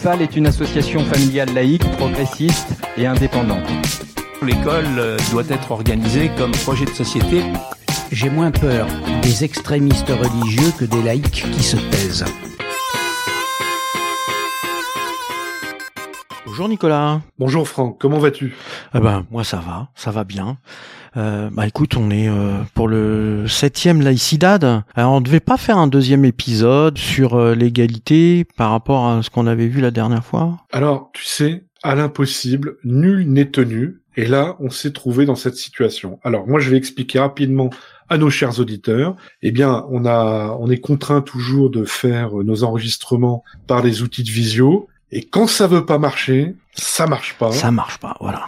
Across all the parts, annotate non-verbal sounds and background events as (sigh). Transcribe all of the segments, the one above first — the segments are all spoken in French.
L'UFAL est une association familiale laïque, progressiste et indépendante. L'école euh, doit être organisée comme projet de société. J'ai moins peur des extrémistes religieux que des laïcs qui se taisent. Bonjour Nicolas. Bonjour Franck, comment vas-tu? Ah ben moi ça va, ça va bien. Euh, bah écoute, on est euh, pour le septième laïcidad. Alors on devait pas faire un deuxième épisode sur euh, l'égalité par rapport à ce qu'on avait vu la dernière fois. Alors tu sais, à l'impossible, nul n'est tenu. Et là, on s'est trouvé dans cette situation. Alors moi, je vais expliquer rapidement à nos chers auditeurs. Eh bien, on a, on est contraint toujours de faire nos enregistrements par les outils de visio. Et quand ça veut pas marcher, ça marche pas. Ça marche pas, voilà.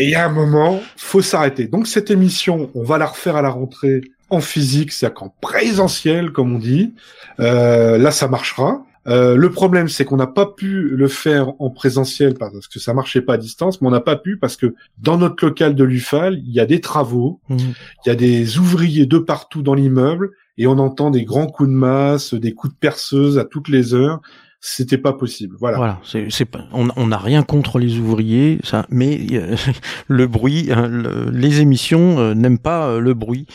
Et il y a un moment, faut s'arrêter. Donc cette émission, on va la refaire à la rentrée en physique, c'est-à-dire qu'en présentiel, comme on dit. Euh, là, ça marchera. Euh, le problème, c'est qu'on n'a pas pu le faire en présentiel parce que ça marchait pas à distance, mais on n'a pas pu parce que dans notre local de l'UFAL, il y a des travaux, Mmh. il y a des ouvriers de partout dans l'immeuble et on entend des grands coups de masse, des coups de perceuse à toutes les heures. C'était pas possible. Voilà. Voilà, c'est pas on n'a rien contre les ouvriers, ça mais euh, (laughs) le bruit hein, le- les émissions euh, n'aiment pas euh, le bruit.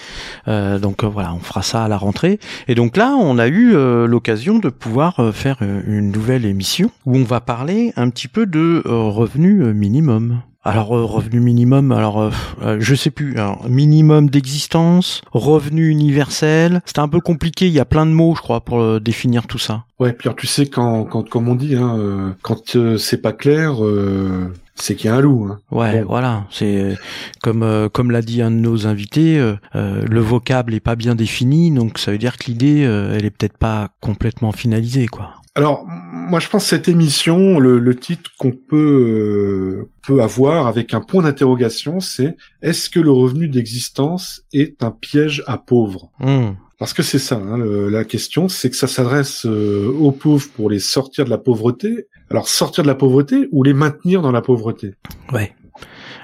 Donc voilà, on fera ça à la rentrée et donc là, on a eu l'occasion de pouvoir faire une nouvelle émission où on va parler un petit peu de revenu euh, minimum. Alors euh, revenu minimum, alors euh, euh, je sais plus, alors, minimum d'existence, revenu universel, c'était un peu compliqué, il y a plein de mots je crois pour euh, définir tout ça. Ouais, Pierre, tu sais quand, quand comme on dit, hein, euh, quand c'est pas clair, euh, c'est qu'il y a un loup. Hein. Ouais, Bon. voilà. C'est comme euh, comme l'a dit un de nos invités, euh, le vocable est pas bien défini, donc ça veut dire que l'idée, euh, elle est peut-être pas complètement finalisée, quoi. Alors, moi, je pense que cette émission, le, le titre qu'on peut euh, peut avoir avec un point d'interrogation, c'est est-ce que le revenu d'existence est un piège à pauvres? Hum, Parce que c'est ça, hein, le- la question, c'est que ça s'adresse euh, aux pauvres pour les sortir de la pauvreté. Alors, sortir de la pauvreté ou les maintenir dans la pauvreté? Ouais.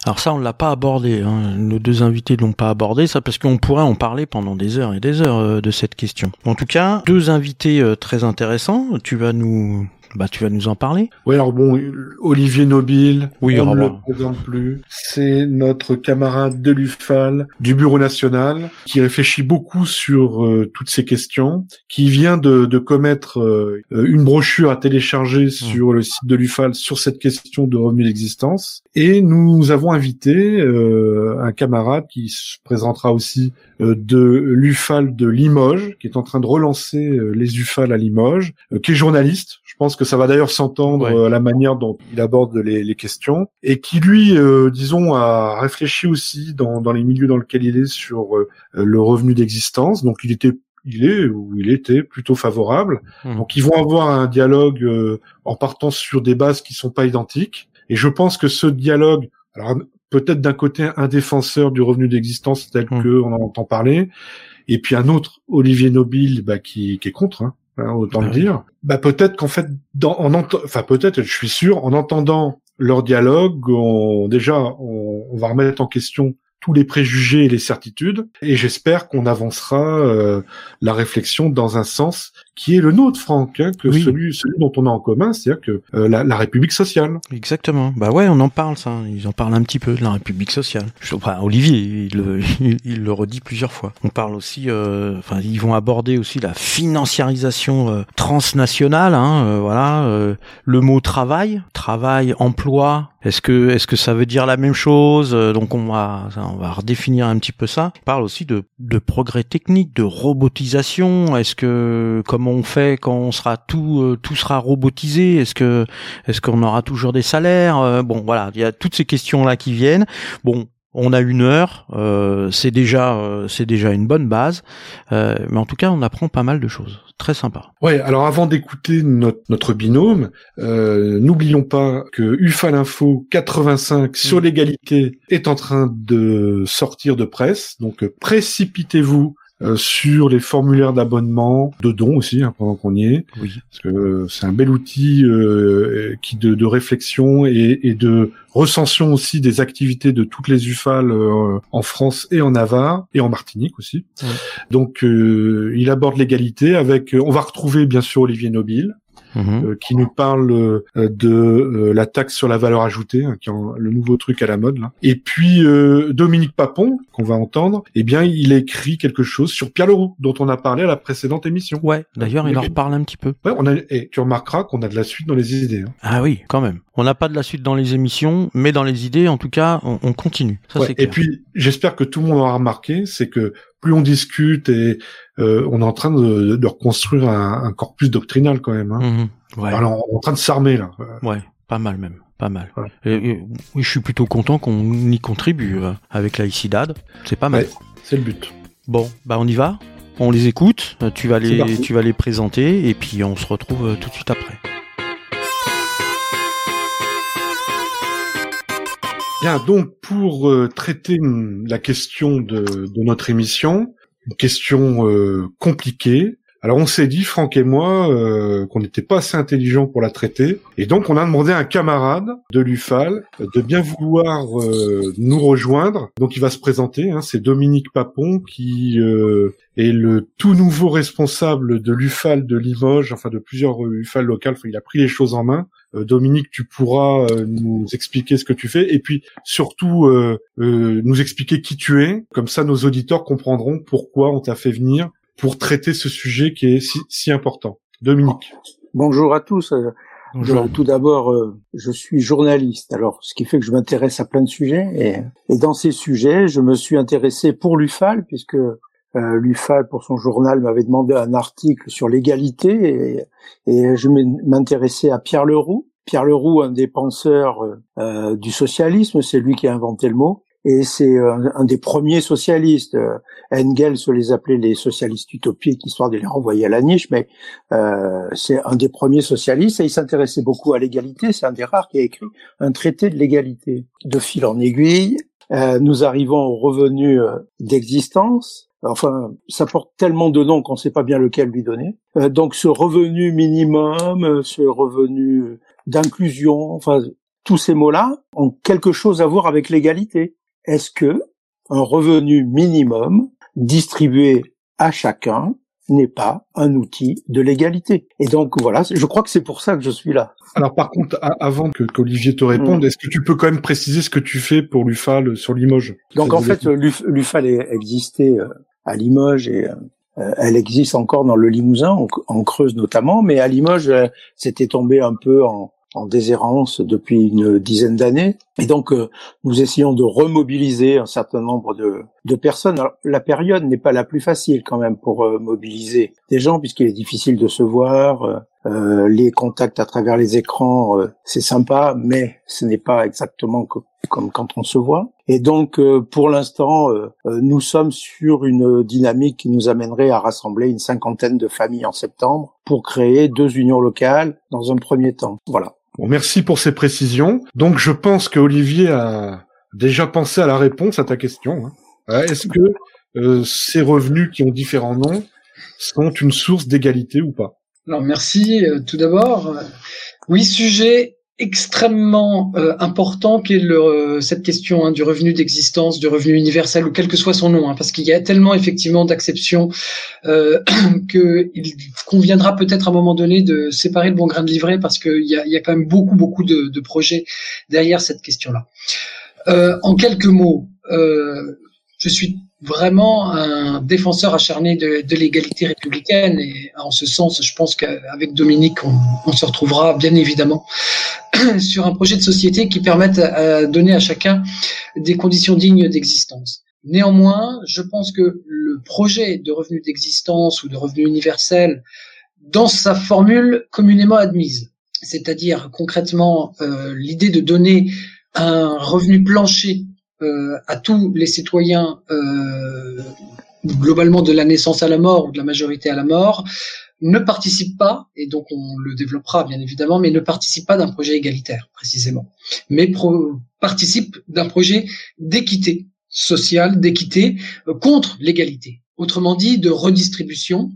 Alors ça, on l'a pas abordé. Hein. Nos deux invités l'ont pas abordé, ça parce qu'on pourrait en parler pendant des heures et des heures euh, de cette question. En tout cas, deux invités euh, très intéressants. Tu vas nous, bah, tu vas nous en parler. Oui, alors bon, Olivier Nobile, Oui, on ne le présente plus. C'est notre camarade de l'UFAL, du Bureau national, qui réfléchit beaucoup sur euh, toutes ces questions, qui vient de, de commettre euh, une brochure à télécharger sur le site de l'UFAL sur cette question de revenu d'existence. Et nous avons invité euh, un camarade qui se présentera aussi de l'UFAL de Limoges, qui est en train de relancer euh, les UFAL à Limoges, euh, qui est journaliste. Je pense que ça va d'ailleurs s'entendre Ouais. euh, la manière dont il aborde les, les questions, et qui lui, euh, disons, a réfléchi aussi dans, dans les milieux dans lesquels il est sur euh, le revenu d'existence. Donc il était il est ou il était plutôt favorable. Mhm. Donc ils vont avoir un dialogue euh, en partant sur des bases qui sont pas identiques. Et je pense que ce dialogue, alors peut-être d'un côté un défenseur du revenu d'existence tel Mhm. que on en entend parler, et puis un autre Olivier Nobile bah, qui, qui est contre, hein, hein, autant Bah le oui. dire. Bah peut-être qu'en fait, dans, en enfin peut-être, je suis sûr, en entendant leur dialogue, on, déjà on, on va remettre en question tous les préjugés et les certitudes, et j'espère qu'on avancera euh, la réflexion dans un sens qui est le nôtre, Franck, hein, que Oui. celui, celui dont on a en commun, c'est-à-dire que euh, la, la République sociale. Exactement. Bah ouais, on en parle ça. Ils en parlent un petit peu de la République sociale. Je, enfin, Olivier, il, le- (laughs) il, il le redit plusieurs fois. On parle aussi, euh, enfin, ils vont aborder aussi la financiarisation euh, transnationale. Hein, euh, voilà, euh, le mot travail, travail, emploi. Est-ce que est-ce que ça veut dire la même chose? Euh, Donc on va on va redéfinir un petit peu ça. On parle aussi de de progrès technique, de robotisation. Est-ce que comment on fait quand on sera tout euh, tout sera robotisé? Est-ce que est-ce qu'on aura toujours des salaires? Euh, Bon, voilà, il y a toutes ces questions-là qui viennent. Bon, on a une heure, euh, c'est déjà euh, c'est déjà une bonne base, Euh, mais en tout cas, on apprend pas mal de choses. Très sympa. Ouais, alors avant d'écouter notre, notre binôme, euh, n'oublions pas que UFAL Info 85 sur Mm. l'égalité est en train de sortir de presse, donc euh, précipitez-vous euh, sur les formulaires d'abonnement, de dons aussi, hein, pendant qu'on y est, Oui. parce que euh, c'est un bel outil euh, qui de, de réflexion et, et de recension aussi des activités de toutes les UFAL euh, en France et en Navarre et en Martinique aussi. Ouais. Donc euh, il aborde l'égalité avec. on va retrouver bien sûr Olivier Nobile. Mhm. euh, qui nous parle euh, de euh, la taxe sur la valeur ajoutée, hein, qui est en- le nouveau truc à la mode. Là. Et puis euh, Dominique Papon, qu'on va entendre, eh bien, il a écrit quelque chose sur Pierre Leroux, dont on a parlé à la précédente émission. Ouais, d'ailleurs, il en reparle un petit peu. Ouais, on a, et tu remarqueras qu'on a de la suite dans les idées. hein. Ah oui, quand même. On n'a pas de la suite dans les émissions, mais dans les idées, en tout cas, on, on continue. Ça, Ouais, c'est et puis, j'espère que tout le monde aura remarqué, c'est que plus on discute et euh, on est en train de, de reconstruire un, un corpus doctrinal quand même. Hein. Mhm. Ouais. Alors, on est en train de s'armer là. Ouais, pas mal même, pas mal. Ouais. Et, je suis plutôt content qu'on y contribue euh, avec la ICIDAD. C'est pas mal. Ouais. C'est le but. Bon, bah on y va. On les écoute. euh, Tu vas les, tu vas les présenter et puis on se retrouve tout de suite après. Bien, donc pour euh, traiter la question de, de notre émission, une question euh, compliquée. Alors on s'est dit, Franck et moi, euh, qu'on n'était pas assez intelligents pour la traiter, et donc on a demandé à un camarade de l'UFAL de bien vouloir euh, nous rejoindre. Donc il va se présenter, hein, c'est Dominique Papon qui euh, est le tout nouveau responsable de l'UFAL de Limoges, enfin de plusieurs UFAL locales. Enfin, il a pris les choses en main. Euh, Dominique, tu pourras euh, nous expliquer ce que tu fais, et puis surtout euh, euh, nous expliquer qui tu es. Comme ça, nos auditeurs comprendront pourquoi on t'a fait venir pour traiter ce sujet qui est si, si important. Dominique. Bonjour à tous. Euh, Bonjour. euh, tout d'abord, euh, je suis journaliste, alors ce qui fait que je m'intéresse à plein de sujets. Et, et dans ces sujets, je me suis intéressé pour l'UFAL, puisque euh, l'UFAL, pour son journal, m'avait demandé un article sur l'égalité, et, et je m'intéressais à Pierre Leroux. Pierre Leroux, un des penseurs euh, euh, du socialisme, c'est lui qui a inventé le mot. Et c'est euh, un, des premiers socialistes. Euh, Engels les appelait les socialistes utopiques, histoire de les renvoyer à la niche, mais euh, c'est un des premiers socialistes et il s'intéressait beaucoup à l'égalité. C'est un des rares qui a écrit un traité de l'égalité. De fil en aiguille, euh, nous arrivons au revenu euh, d'existence. Enfin, ça porte tellement de noms qu'on ne sait pas bien lequel lui donner. Euh, donc, ce revenu minimum, ce revenu d'inclusion, enfin, tous ces mots-là ont quelque chose à voir avec l'égalité. Est-ce que un revenu minimum distribué à chacun n'est pas un outil de l'égalité? Et donc voilà, je crois que c'est pour ça que je suis là. Alors par contre, avant que qu'Olivier te réponde, Mm. est-ce que tu peux quand même préciser ce que tu fais pour l'UFAL sur Limoges? Donc en fait, l'UFAL existait euh, à Limoges et euh, elle existe encore dans le Limousin, en, Creuse notamment, mais à Limoges, euh, c'était tombé un peu en, en déshérence depuis une dizaine d'années. Et donc, euh, nous essayons de remobiliser un certain nombre de, de personnes. Alors, la période n'est pas la plus facile quand même pour euh, mobiliser des gens, puisqu'il est difficile de se voir. euh, euh, les contacts à travers les écrans, euh, c'est sympa, mais ce n'est pas exactement co- comme quand on se voit. Et donc, pour l'instant, nous sommes sur une dynamique qui nous amènerait à rassembler une cinquantaine de familles en septembre pour créer deux unions locales dans un premier temps. Voilà. Merci pour ces précisions. Donc je pense que Olivier a déjà pensé à la réponse à ta question. hein. Euh, Est-ce que euh, ces revenus qui ont différents noms sont une source d'égalité ou pas? Alors merci euh, tout d'abord. Oui, sujet extrêmement euh, important qui est euh, cette question hein, du revenu d'existence, du revenu universel ou quel que soit son nom, hein, parce qu'il y a tellement effectivement d'acceptions euh, (clears throat) qu'il conviendra peut-être à un moment donné de séparer le bon grain de livret parce qu'il y a, y a quand même beaucoup beaucoup de, de projets derrière cette question-là. Euh, en quelques mots, euh, je suis vraiment un défenseur acharné de, de l'égalité républicaine et en ce sens, je pense qu'avec Dominique, on, on, se retrouvera bien évidemment (clears throat) sur un projet de société qui permette à donner à chacun des conditions dignes d'existence. Néanmoins, je pense que le projet de revenu d'existence ou de revenu universel, dans sa formule communément admise, c'est-à-dire concrètement euh, l'idée de donner un revenu plancher euh, à tous les citoyens euh, globalement de la naissance à la mort ou de la majorité à la mort ne participe pas, et donc on le développera bien évidemment, mais ne participe pas d'un projet égalitaire précisément, mais pro participe d'un projet d'équité sociale, d'équité euh, contre l'égalité. Autrement dit, de redistribution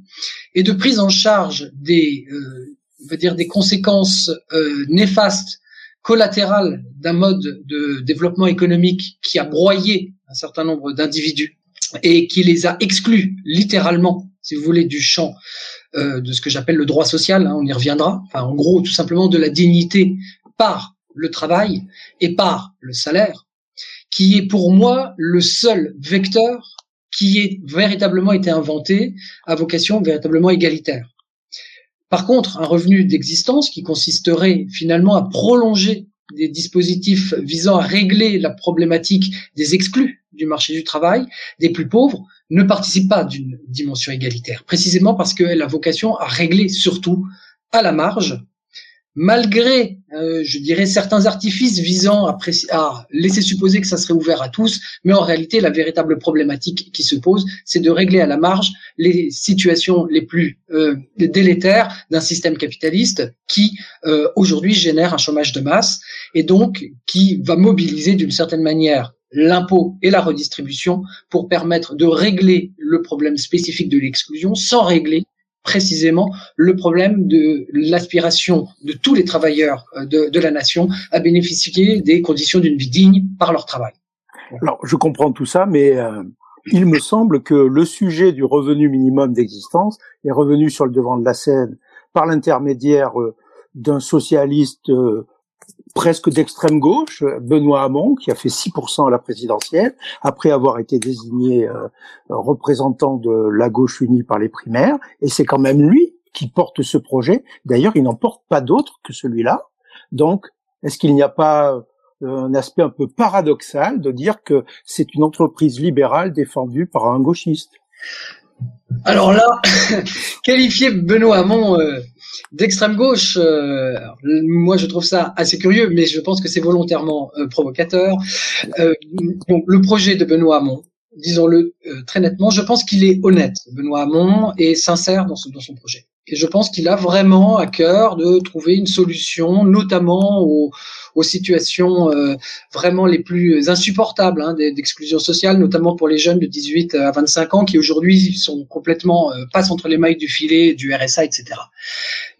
et de prise en charge des, euh, on va dire des conséquences euh, néfastes collatérales d'un mode de développement économique qui a broyé un certain nombre d'individus et qui les a exclus littéralement si vous voulez, du champ euh, de ce que j'appelle le droit social, hein, on y reviendra, en gros, tout simplement de la dignité par le travail et par le salaire, qui est pour moi le seul vecteur qui ait véritablement été inventé à vocation véritablement égalitaire. Par contre, un revenu d'existence qui consisterait finalement à prolonger des dispositifs visant à régler la problématique des exclus du marché du travail, des plus pauvres, ne participe pas d'une dimension égalitaire, précisément parce qu'elle a vocation à régler surtout à la marge malgré, euh, je dirais, certains artifices visant à, laisser supposer que ça serait ouvert à tous, mais en réalité, la véritable problématique qui se pose, c'est de régler à la marge les situations les plus euh, délétères d'un système capitaliste qui, euh, aujourd'hui, génère un chômage de masse et donc qui va mobiliser d'une certaine manière l'impôt et la redistribution pour permettre de régler le problème spécifique de l'exclusion sans régler précisément le problème de l'aspiration de tous les travailleurs euh, de, la nation à bénéficier des conditions d'une vie digne par leur travail. Alors, je comprends tout ça, mais euh, il me semble que le sujet du revenu minimum d'existence est revenu sur le devant de la scène par l'intermédiaire euh, d'un socialiste presque d'extrême gauche, Benoît Hamon, qui a fait 6% à la présidentielle, après avoir été désigné euh, représentant de la gauche unie par les primaires, et c'est quand même lui qui porte ce projet. D'ailleurs, il n'en porte pas d'autre que celui-là. Donc, est-ce qu'il n'y a pas euh, un aspect un peu paradoxal de dire que c'est une entreprise libérale défendue par un gauchiste? Alors là, (laughs) qualifier Benoît Hamon euh, d'extrême gauche, euh, moi je trouve ça assez curieux, mais je pense que c'est volontairement euh, provocateur. donc le projet de Benoît Hamon, disons-le très nettement, je pense qu'il est honnête, Benoît Hamon, et sincère dans, dans son projet. Et je pense qu'il a vraiment à cœur de trouver une solution, notamment aux, situations euh, vraiment les plus insupportables hein, d'exclusion sociale, notamment pour les jeunes de 18 à 25 ans qui aujourd'hui sont complètement euh, passent entre les mailles du filet, du RSA, etc.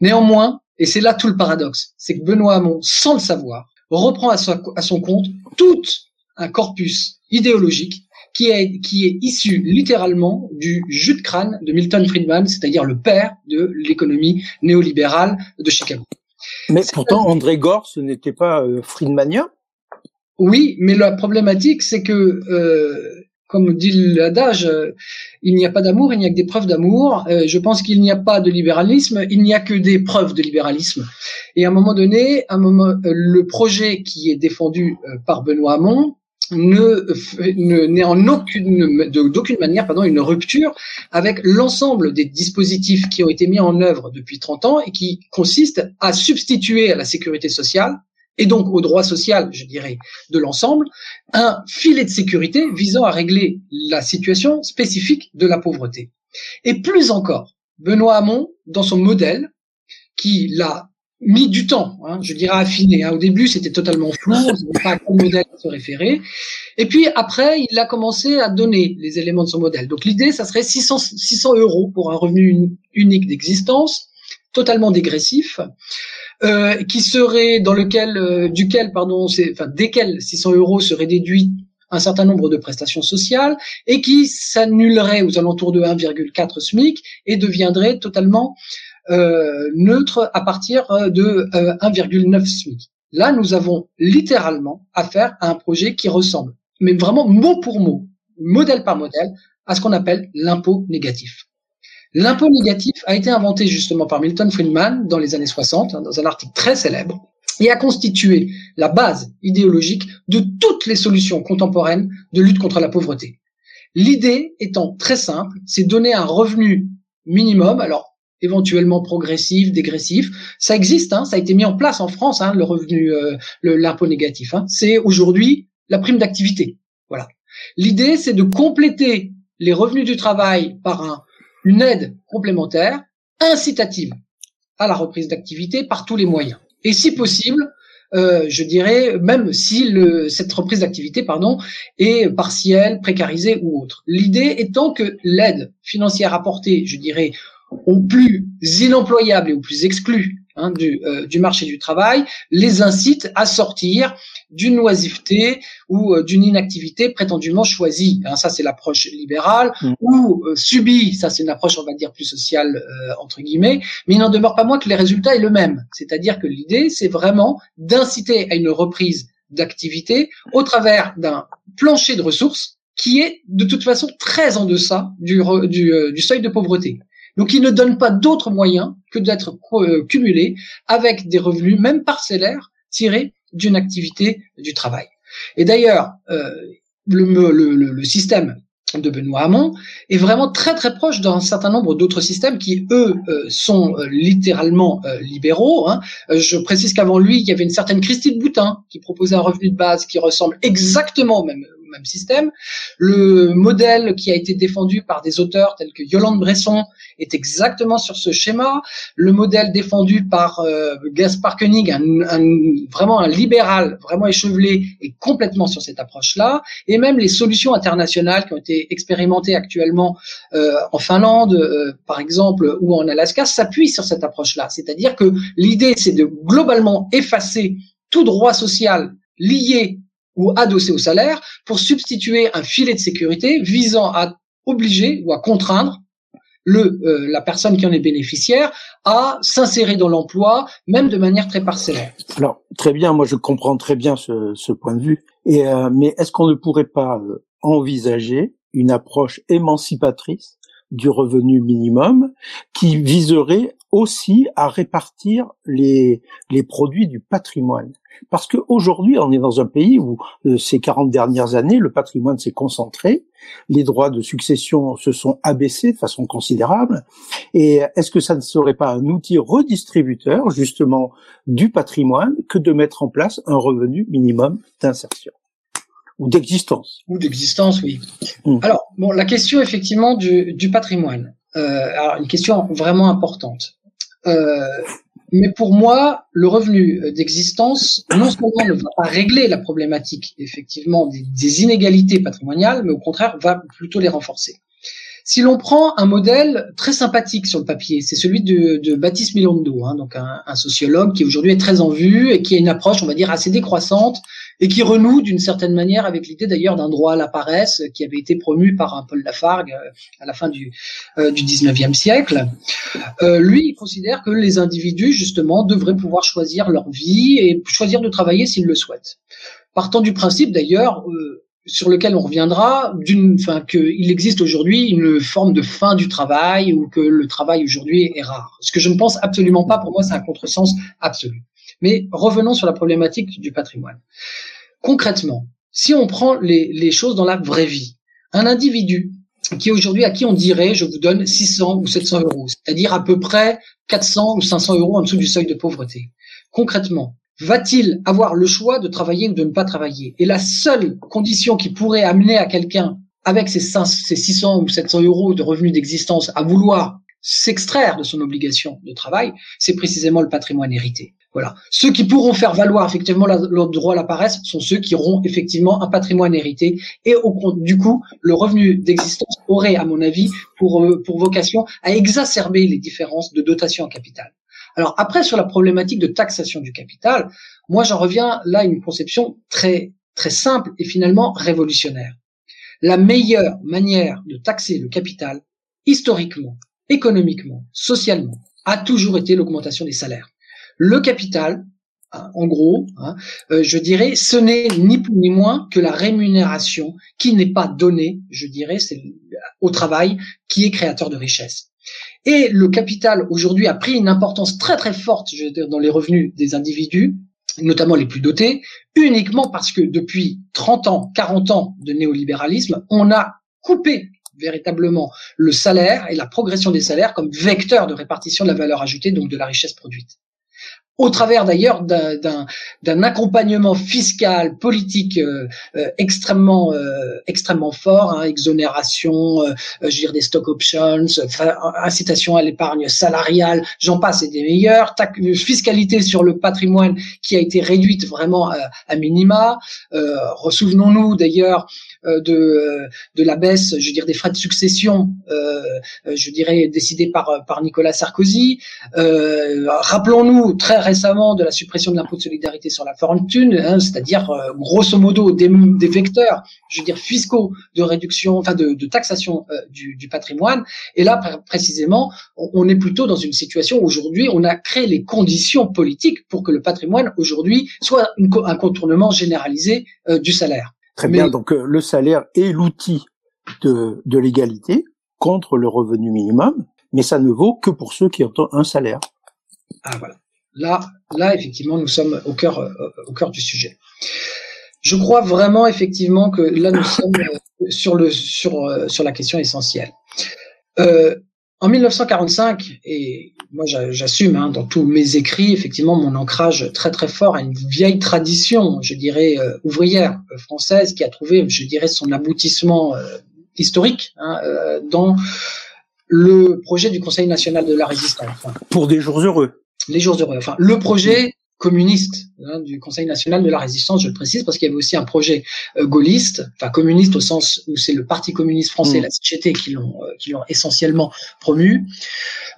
Néanmoins, et c'est là tout le paradoxe, c'est que Benoît Hamon, sans le savoir, reprend à son compte tout un corpus idéologique qui est, qui est issu littéralement du jus de crâne de Milton Friedman, c'est-à-dire le père de l'économie néolibérale de Chicago. Mais pourtant, André Gore, ce n'était pas euh, Friedmanien Oui, mais la problématique, c'est que, euh, comme dit l'adage, euh, il n'y a pas d'amour, il n'y a que des preuves d'amour. Euh, je pense qu'il n'y a pas de libéralisme, il n'y a que des preuves de libéralisme. Et à un moment donné, un moment, le projet qui est défendu par Benoît Hamon, ne n'est en aucune d'aucune manière pardon une rupture avec l'ensemble des dispositifs qui ont été mis en œuvre depuis 30 ans et qui consistent à substituer à la sécurité sociale et donc au droit social, je dirais, de l'ensemble, un filet de sécurité visant à régler la situation spécifique de la pauvreté. Et plus encore, Benoît Hamon, dans son modèle, qui l'a mis du temps, hein, je dirais affiné. Hein. Au début, c'était totalement flou, on ne savait pas à quel modèle se référer. Et puis après, il a commencé à donner les éléments de son modèle. Donc l'idée, ça serait 600, 600 euros pour un revenu unique d'existence, totalement dégressif, euh, qui serait dans lequel, euh, duquel, pardon, enfin desquels 600 euros seraient déduits un certain nombre de prestations sociales et qui s'annulerait aux alentours de 1,4 SMIC et deviendrait totalement neutre à partir euh, de 1,9 euh, SMIC. Là, nous avons littéralement affaire à un projet qui ressemble, mais vraiment mot pour mot, modèle par modèle, à ce qu'on appelle l'impôt négatif. L'impôt négatif a été inventé justement par Milton Friedman dans les années 60, hein, dans un article très célèbre, et a constitué la base idéologique de toutes les solutions contemporaines de lutte contre la pauvreté. L'idée étant très simple, c'est donner un revenu minimum, alors éventuellement progressif, dégressif. Ça existe, hein, ça a été mis en place en France, hein, le revenu, euh, l'impôt négatif. Hein. C'est aujourd'hui la prime d'activité. Voilà. L'idée, c'est de compléter les revenus du travail par un, une aide complémentaire incitative à la reprise d'activité par tous les moyens. Et si possible, euh, je dirais, même si le, cette reprise d'activité, pardon, est partielle, précarisée ou autre. L'idée étant que l'aide financière apportée, je dirais, aux plus inemployables et aux plus exclus hein, du, euh, du marché du travail les incite à sortir d'une oisiveté ou euh, d'une inactivité prétendument choisie. Hein, ça, c'est l'approche libérale Mm. ou euh, subie. Ça, c'est une approche, on va dire, plus sociale euh, entre guillemets. Mais il n'en demeure pas moins que les résultats est le même. C'est-à-dire que l'idée, c'est vraiment d'inciter à une reprise d'activité au travers d'un plancher de ressources qui est de toute façon très en deçà du, du, du seuil de pauvreté. Donc, il ne donne pas d'autre moyen que d'être euh, cumulé avec des revenus, même parcellaires, tirés d'une activité du travail. Et d'ailleurs, euh, le, système de Benoît Hamon est vraiment très très proche d'un certain nombre d'autres systèmes qui eux euh, sont littéralement libéraux. hein. Je précise qu'avant lui, il y avait une certaine Christine Boutin qui proposait un revenu de base qui ressemble exactement au même, Le modèle qui a été défendu par des auteurs tels que Yolande Bresson est exactement sur ce schéma. Le modèle défendu par euh, Gaspard Koenig, un, un- vraiment un libéral, vraiment échevelé, est complètement sur cette approche-là. Et même les solutions internationales qui ont été expérimentées actuellement euh, en Finlande, euh, par exemple, ou en Alaska, s'appuient sur cette approche-là. C'est-à-dire que l'idée, c'est de globalement effacer tout droit social lié ou adossé au salaire pour substituer un filet de sécurité visant à obliger ou à contraindre le, euh, la personne qui en est bénéficiaire à s'insérer dans l'emploi, même de manière très parcellaire. Alors très bien, moi je comprends très bien ce, ce point de vue. Et euh, mais est-ce qu'on ne pourrait pas euh, envisager une approche émancipatrice du revenu minimum qui viserait aussi à répartir les les produits du patrimoine Parce qu'aujourd'hui, on est dans un pays où euh, ces 40 dernières années, le patrimoine s'est concentré, les droits de succession se sont abaissés de façon considérable. Et est-ce que ça ne serait pas un outil redistributeur justement du patrimoine que de mettre en place un revenu minimum d'insertion ou d'existence? Ou d'existence, oui. Mm. Alors, bon, la question effectivement du, du patrimoine. Euh, alors, une question vraiment importante. Euh, mais pour moi, le revenu d'existence, non seulement ne va pas régler la problématique, effectivement, des, des inégalités patrimoniales, mais au contraire, va plutôt les renforcer. Si l'on prend un modèle très sympathique sur le papier, c'est celui de, de Baptiste Milondo, hein, donc un, un sociologue qui aujourd'hui est très en vue et qui a une approche, on va dire, assez décroissante et qui renoue d'une certaine manière avec l'idée d'ailleurs d'un droit à la paresse qui avait été promu par un Paul Lafargue euh, à la fin du, euh, du 19e siècle. Euh, lui, il considère que les individus, justement, devraient pouvoir choisir leur vie et choisir de travailler s'ils le souhaitent. Partant du principe, d'ailleurs, euh, sur lequel on reviendra, d'une, enfin, qu'il existe aujourd'hui une forme de fin du travail ou que le travail aujourd'hui est rare. Ce que je ne pense absolument pas. Pour moi, c'est un contresens absolu. Mais revenons sur la problématique du patrimoine. Concrètement, si on prend les, les choses dans la vraie vie, un individu qui aujourd'hui à qui on dirait je vous donne 600 ou 700 euros, c'est-à-dire à peu près 400 ou 500 euros en dessous du seuil de pauvreté. Concrètement, va-t-il avoir le choix de travailler ou de ne pas travailler? Et la seule condition qui pourrait amener à quelqu'un avec ses, 500, ses 600 ou 700 euros de revenus d'existence à vouloir s'extraire de son obligation de travail, c'est précisément le patrimoine hérité. Voilà. Ceux qui pourront faire valoir effectivement leur droit à la paresse sont ceux qui auront effectivement un patrimoine hérité et au du coup le revenu d'existence aurait, à mon avis, pour euh, pour vocation à exacerber les différences de dotation en capital. Alors après sur la problématique de taxation du capital, moi j'en reviens là à une conception très très simple et finalement révolutionnaire. La meilleure manière de taxer le capital, historiquement, économiquement, socialement, a toujours été l'augmentation des salaires. Le capital, hein, en gros, hein, euh, je dirais, ce n'est ni plus ni moins que la rémunération qui n'est pas donnée, je dirais, au travail qui est créateur de richesse. Et le capital aujourd'hui a pris une importance très très forte, dans les revenus des individus, notamment les plus dotés, uniquement parce que depuis 30 ans, 40 ans de néolibéralisme, on a coupé véritablement le salaire et la progression des salaires comme vecteur de répartition de la valeur ajoutée, donc de la richesse produite. Au travers d'ailleurs d'un accompagnement fiscal, politique euh, euh, extrêmement euh, extrêmement fort, hein, exonération, je veux dire des stock options, incitation à l'épargne salariale, j'en passe et des meilleurs, fiscalité sur le patrimoine qui a été réduite vraiment à, minima. Souvenons-nous d'ailleurs de de la baisse, je veux dire des frais de succession, je dirais décidés par par Nicolas Sarkozy. Rappelons-nous très récemment de la suppression de l'impôt de solidarité sur la fortune, hein, c'est-à-dire euh, grosso modo des, des, vecteurs, je veux dire fiscaux de réduction, enfin de, de taxation euh, du, du, patrimoine. Et là, précisément, on, est plutôt dans une situation aujourd'hui, on a créé les conditions politiques pour que le patrimoine aujourd'hui soit un contournement généralisé euh, du salaire. Très bien. Donc le salaire est l'outil de, de l'égalité contre le revenu minimum, mais ça ne vaut que pour ceux qui ont un salaire. Ah voilà. Là, là, effectivement, nous sommes au cœur, euh, au cœur du sujet. Je crois vraiment, effectivement, que là, nous sommes euh, sur le, sur, euh, sur la question essentielle. Euh, en 1945, et moi j'assume hein, dans tous mes écrits effectivement mon ancrage très très fort à une vieille tradition, je dirais ouvrière française qui a trouvé, je dirais, son aboutissement historique hein, dans le projet du Conseil national de la résistance. Pour des jours heureux les jours heureux. Enfin, le projet communiste hein, du Conseil national de la résistance, je le précise, parce qu'il y avait aussi un projet euh, gaulliste, enfin communiste au sens où c'est le Parti communiste français, et mm. la CGT, qui l'ont euh, qui l'ont essentiellement promu.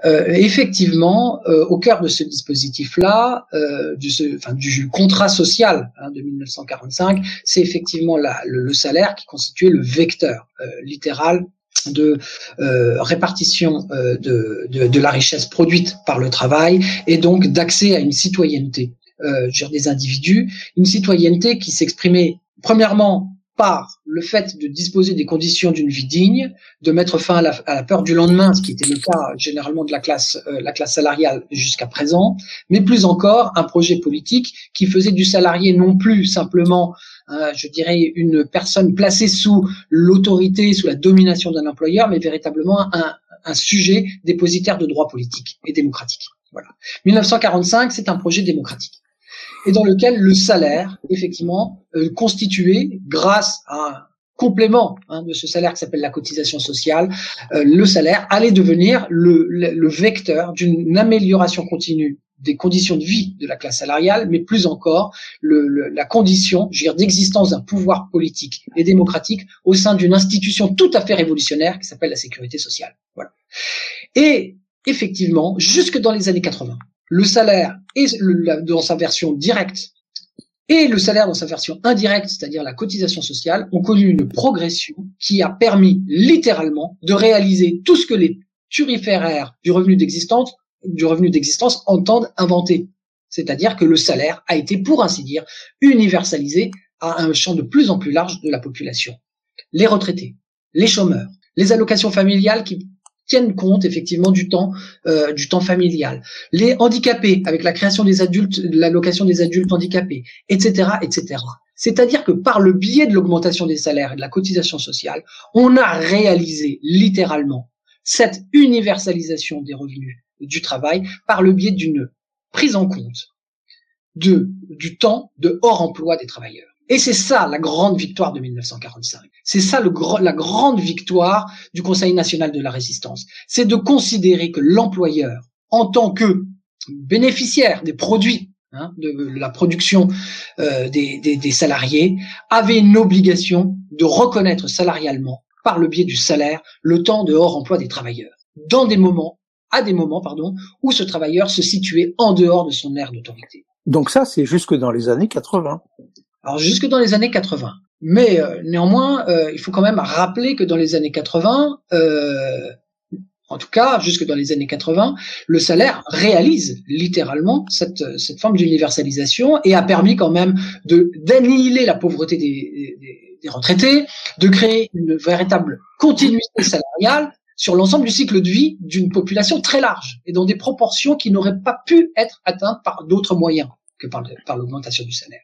Euh, effectivement, euh, au cœur de ce dispositif-là, du, enfin, du contrat social hein, de 1945, c'est effectivement la, le, le, salaire qui constituait le vecteur littéral de euh, répartition euh, de, de, la richesse produite par le travail et donc d'accès à une citoyenneté euh, des individus, une citoyenneté qui s'exprimait premièrement par le fait de disposer des conditions d'une vie digne, de mettre fin à la, peur du lendemain, ce qui était le cas généralement de la classe, euh, la classe salariale jusqu'à présent, mais plus encore un projet politique qui faisait du salarié non plus simplement, euh, je dirais, une personne placée sous l'autorité, sous la domination d'un employeur, mais véritablement un, un sujet dépositaire de droits politiques et démocratiques. Voilà. 1945, c'est un projet démocratique et dans lequel le salaire, effectivement, euh, constitué grâce à un complément hein, de ce salaire qui s'appelle la cotisation sociale, euh, le salaire allait devenir le, le, vecteur d'une amélioration continue des conditions de vie de la classe salariale, mais plus encore le, la condition, d'existence d'un pouvoir politique et démocratique au sein d'une institution tout à fait révolutionnaire qui s'appelle la sécurité sociale. Voilà. Et effectivement, jusque dans les années 80, le salaire dans sa version directe et le salaire dans sa version indirecte, c'est-à-dire la cotisation sociale, ont connu une progression qui a permis littéralement de réaliser tout ce que les turiféraires du revenu d'existence, du revenu d'existence entendent inventer. C'est-à-dire que le salaire a été, pour ainsi dire, universalisé à un champ de plus en plus large de la population. Les retraités, les chômeurs, les allocations familiales qui tiennent compte effectivement du temps euh, du temps familial. Les handicapés avec la création des adultes, l'allocation des adultes handicapés, etc., etc. C'est-à-dire que par le biais de l'augmentation des salaires et de la cotisation sociale, on a réalisé littéralement cette universalisation des revenus du travail par le biais d'une prise en compte du temps de hors emploi des travailleurs. Et c'est ça la grande victoire de 1945. C'est ça le, la grande victoire du Conseil national de la résistance. C'est de considérer que l'employeur, en tant que bénéficiaire des produits hein, de la production euh, des, des, des salariés, avait une obligation de reconnaître salarialement, par le biais du salaire, le temps de hors emploi des travailleurs, dans des moments, à des moments, pardon, où ce travailleur se situait en dehors de son aire d'autorité. Donc ça, c'est jusque dans les années 80 alors jusque dans les années 80. Mais euh, néanmoins, euh, il faut quand même rappeler que dans les années 80, euh, en tout cas jusque dans les années 80, le salaire réalise littéralement cette, cette forme d'universalisation et a permis quand même de d'annihiler la pauvreté des, des, des, retraités, de créer une véritable continuité salariale sur l'ensemble du cycle de vie d'une population très large et dans des proportions qui n'auraient pas pu être atteintes par d'autres moyens que par, par l'augmentation du salaire.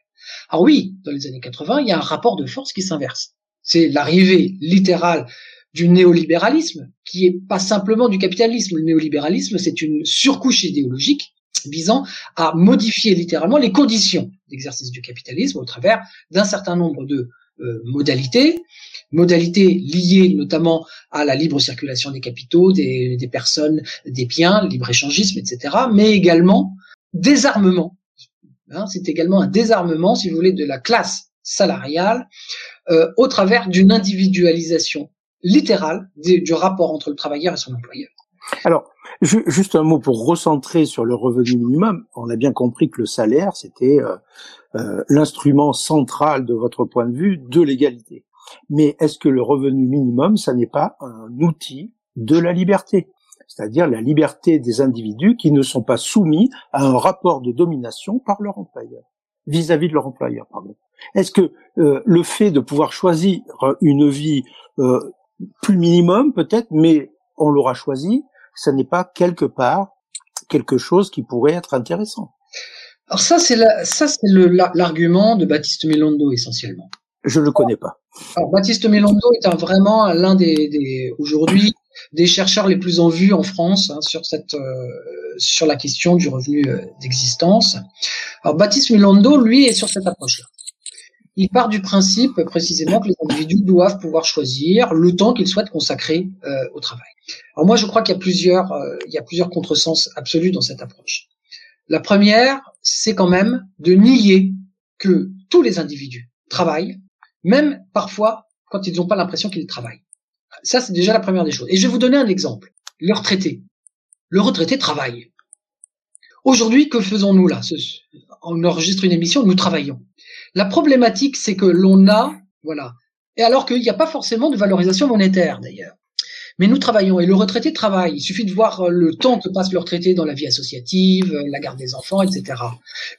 Alors oui, dans les années 80, il y a un rapport de force qui s'inverse. C'est l'arrivée littérale du néolibéralisme, qui est pas simplement du capitalisme. Le néolibéralisme, c'est une surcouche idéologique visant à modifier littéralement les conditions d'exercice du capitalisme au travers d'un certain nombre de euh, modalités, modalités liées notamment à la libre circulation des capitaux, des, personnes, des biens, libre-échangisme, etc., mais également désarmement. Hein, c'est également un désarmement, si vous voulez, de la classe salariale euh, au travers d'une individualisation littérale du rapport entre le travailleur et son employeur. Alors, juste un mot pour recentrer sur le revenu minimum. On a bien compris que le salaire, c'était euh, euh, l'instrument central de votre point de vue de l'égalité. Mais est-ce que le revenu minimum, ça n'est pas un outil de la liberté? C'est-à-dire la liberté des individus qui ne sont pas soumis à un rapport de domination par leur employeur, vis-à-vis de leur employeur, pardon. Est-ce que euh, le fait de pouvoir choisir une vie plus minimum peut-être, mais on l'aura choisi, ça n'est pas quelque part quelque chose qui pourrait être intéressant. Alors ça, c'est ça, c'est l'argument de Baptiste Melondo essentiellement. Je ne le connais pas. Alors Baptiste Melondo est un, vraiment l'un des, des aujourd'hui des chercheurs les plus en vue en France hein, sur cette euh, sur la question du revenu euh, d'existence. Alors Baptiste Melondo, lui, est sur cette approche-là. Il part du principe précisément que les individus doivent pouvoir choisir le temps qu'ils souhaitent consacrer euh, au travail. Alors moi, je crois qu'il y a plusieurs, euh, il y a plusieurs contresens absolus dans cette approche. La première, c'est quand même de nier que tous les individus travaillent, même parfois quand ils n'ont pas l'impression qu'ils travaillent. Ça, c'est déjà la première des choses. Et je vais vous donner un exemple. Le retraité. Le retraité travaille. Aujourd'hui, que faisons-nous là? On enregistre une émission, nous travaillons. La problématique, c'est que l'on a, voilà, et alors qu'il n'y a pas forcément de valorisation monétaire d'ailleurs. Mais nous travaillons et le retraité travaille. Il suffit de voir euh, le temps que passe le retraité dans la vie associative, euh, la garde des enfants, etc.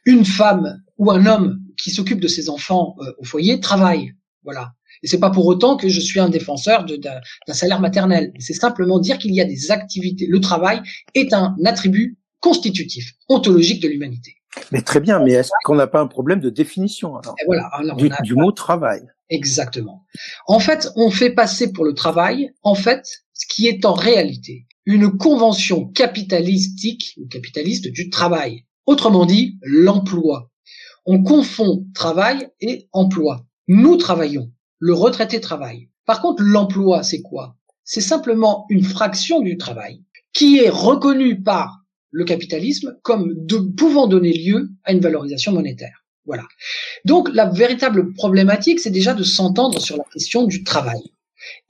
Une femme ou un homme qui s'occupe de ses enfants euh, au foyer travaille. Voilà. Et c'est pas pour autant que je suis un défenseur d'un salaire maternel. C'est simplement dire qu'il y a des activités. Le travail est un attribut constitutif, ontologique de l'humanité. Mais très bien, mais est-ce qu'on n'a pas un problème de définition alors, voilà, du, mot travail Exactement. En fait, on fait passer pour le travail, en fait, ce qui est en réalité une convention capitalistique ou capitaliste du travail. Autrement dit, l'emploi. On confond travail et emploi. Nous travaillons. Le retraité travaille. Par contre, l'emploi, c'est quoi? C'est simplement une fraction du travail qui est reconnue par le capitalisme comme de, pouvant donner lieu à une valorisation monétaire. Voilà. Donc la véritable problématique, c'est déjà de s'entendre sur la question du travail.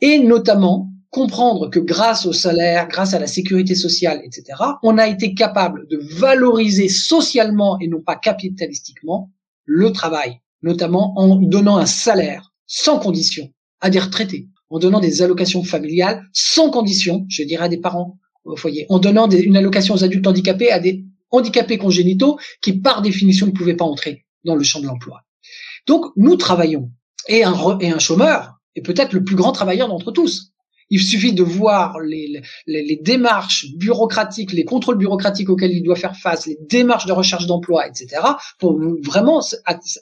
Et notamment comprendre que grâce au salaire, grâce à la sécurité sociale, etc., on a été capable de valoriser socialement et non pas capitalistiquement le travail, notamment en donnant un salaire sans condition à des retraités, en donnant des allocations familiales sans condition, je dirais à des parents au foyer, en donnant une allocation aux adultes handicapés à des handicapés congénitaux qui, par définition, ne pouvaient pas entrer dans le champ de l'emploi. Donc, nous travaillons. Et un, et un chômeur est peut-être le plus grand travailleur d'entre tous. Il suffit de voir les, démarches bureaucratiques, les contrôles bureaucratiques auxquels il doit faire face, les démarches de recherche d'emploi, etc., pour vraiment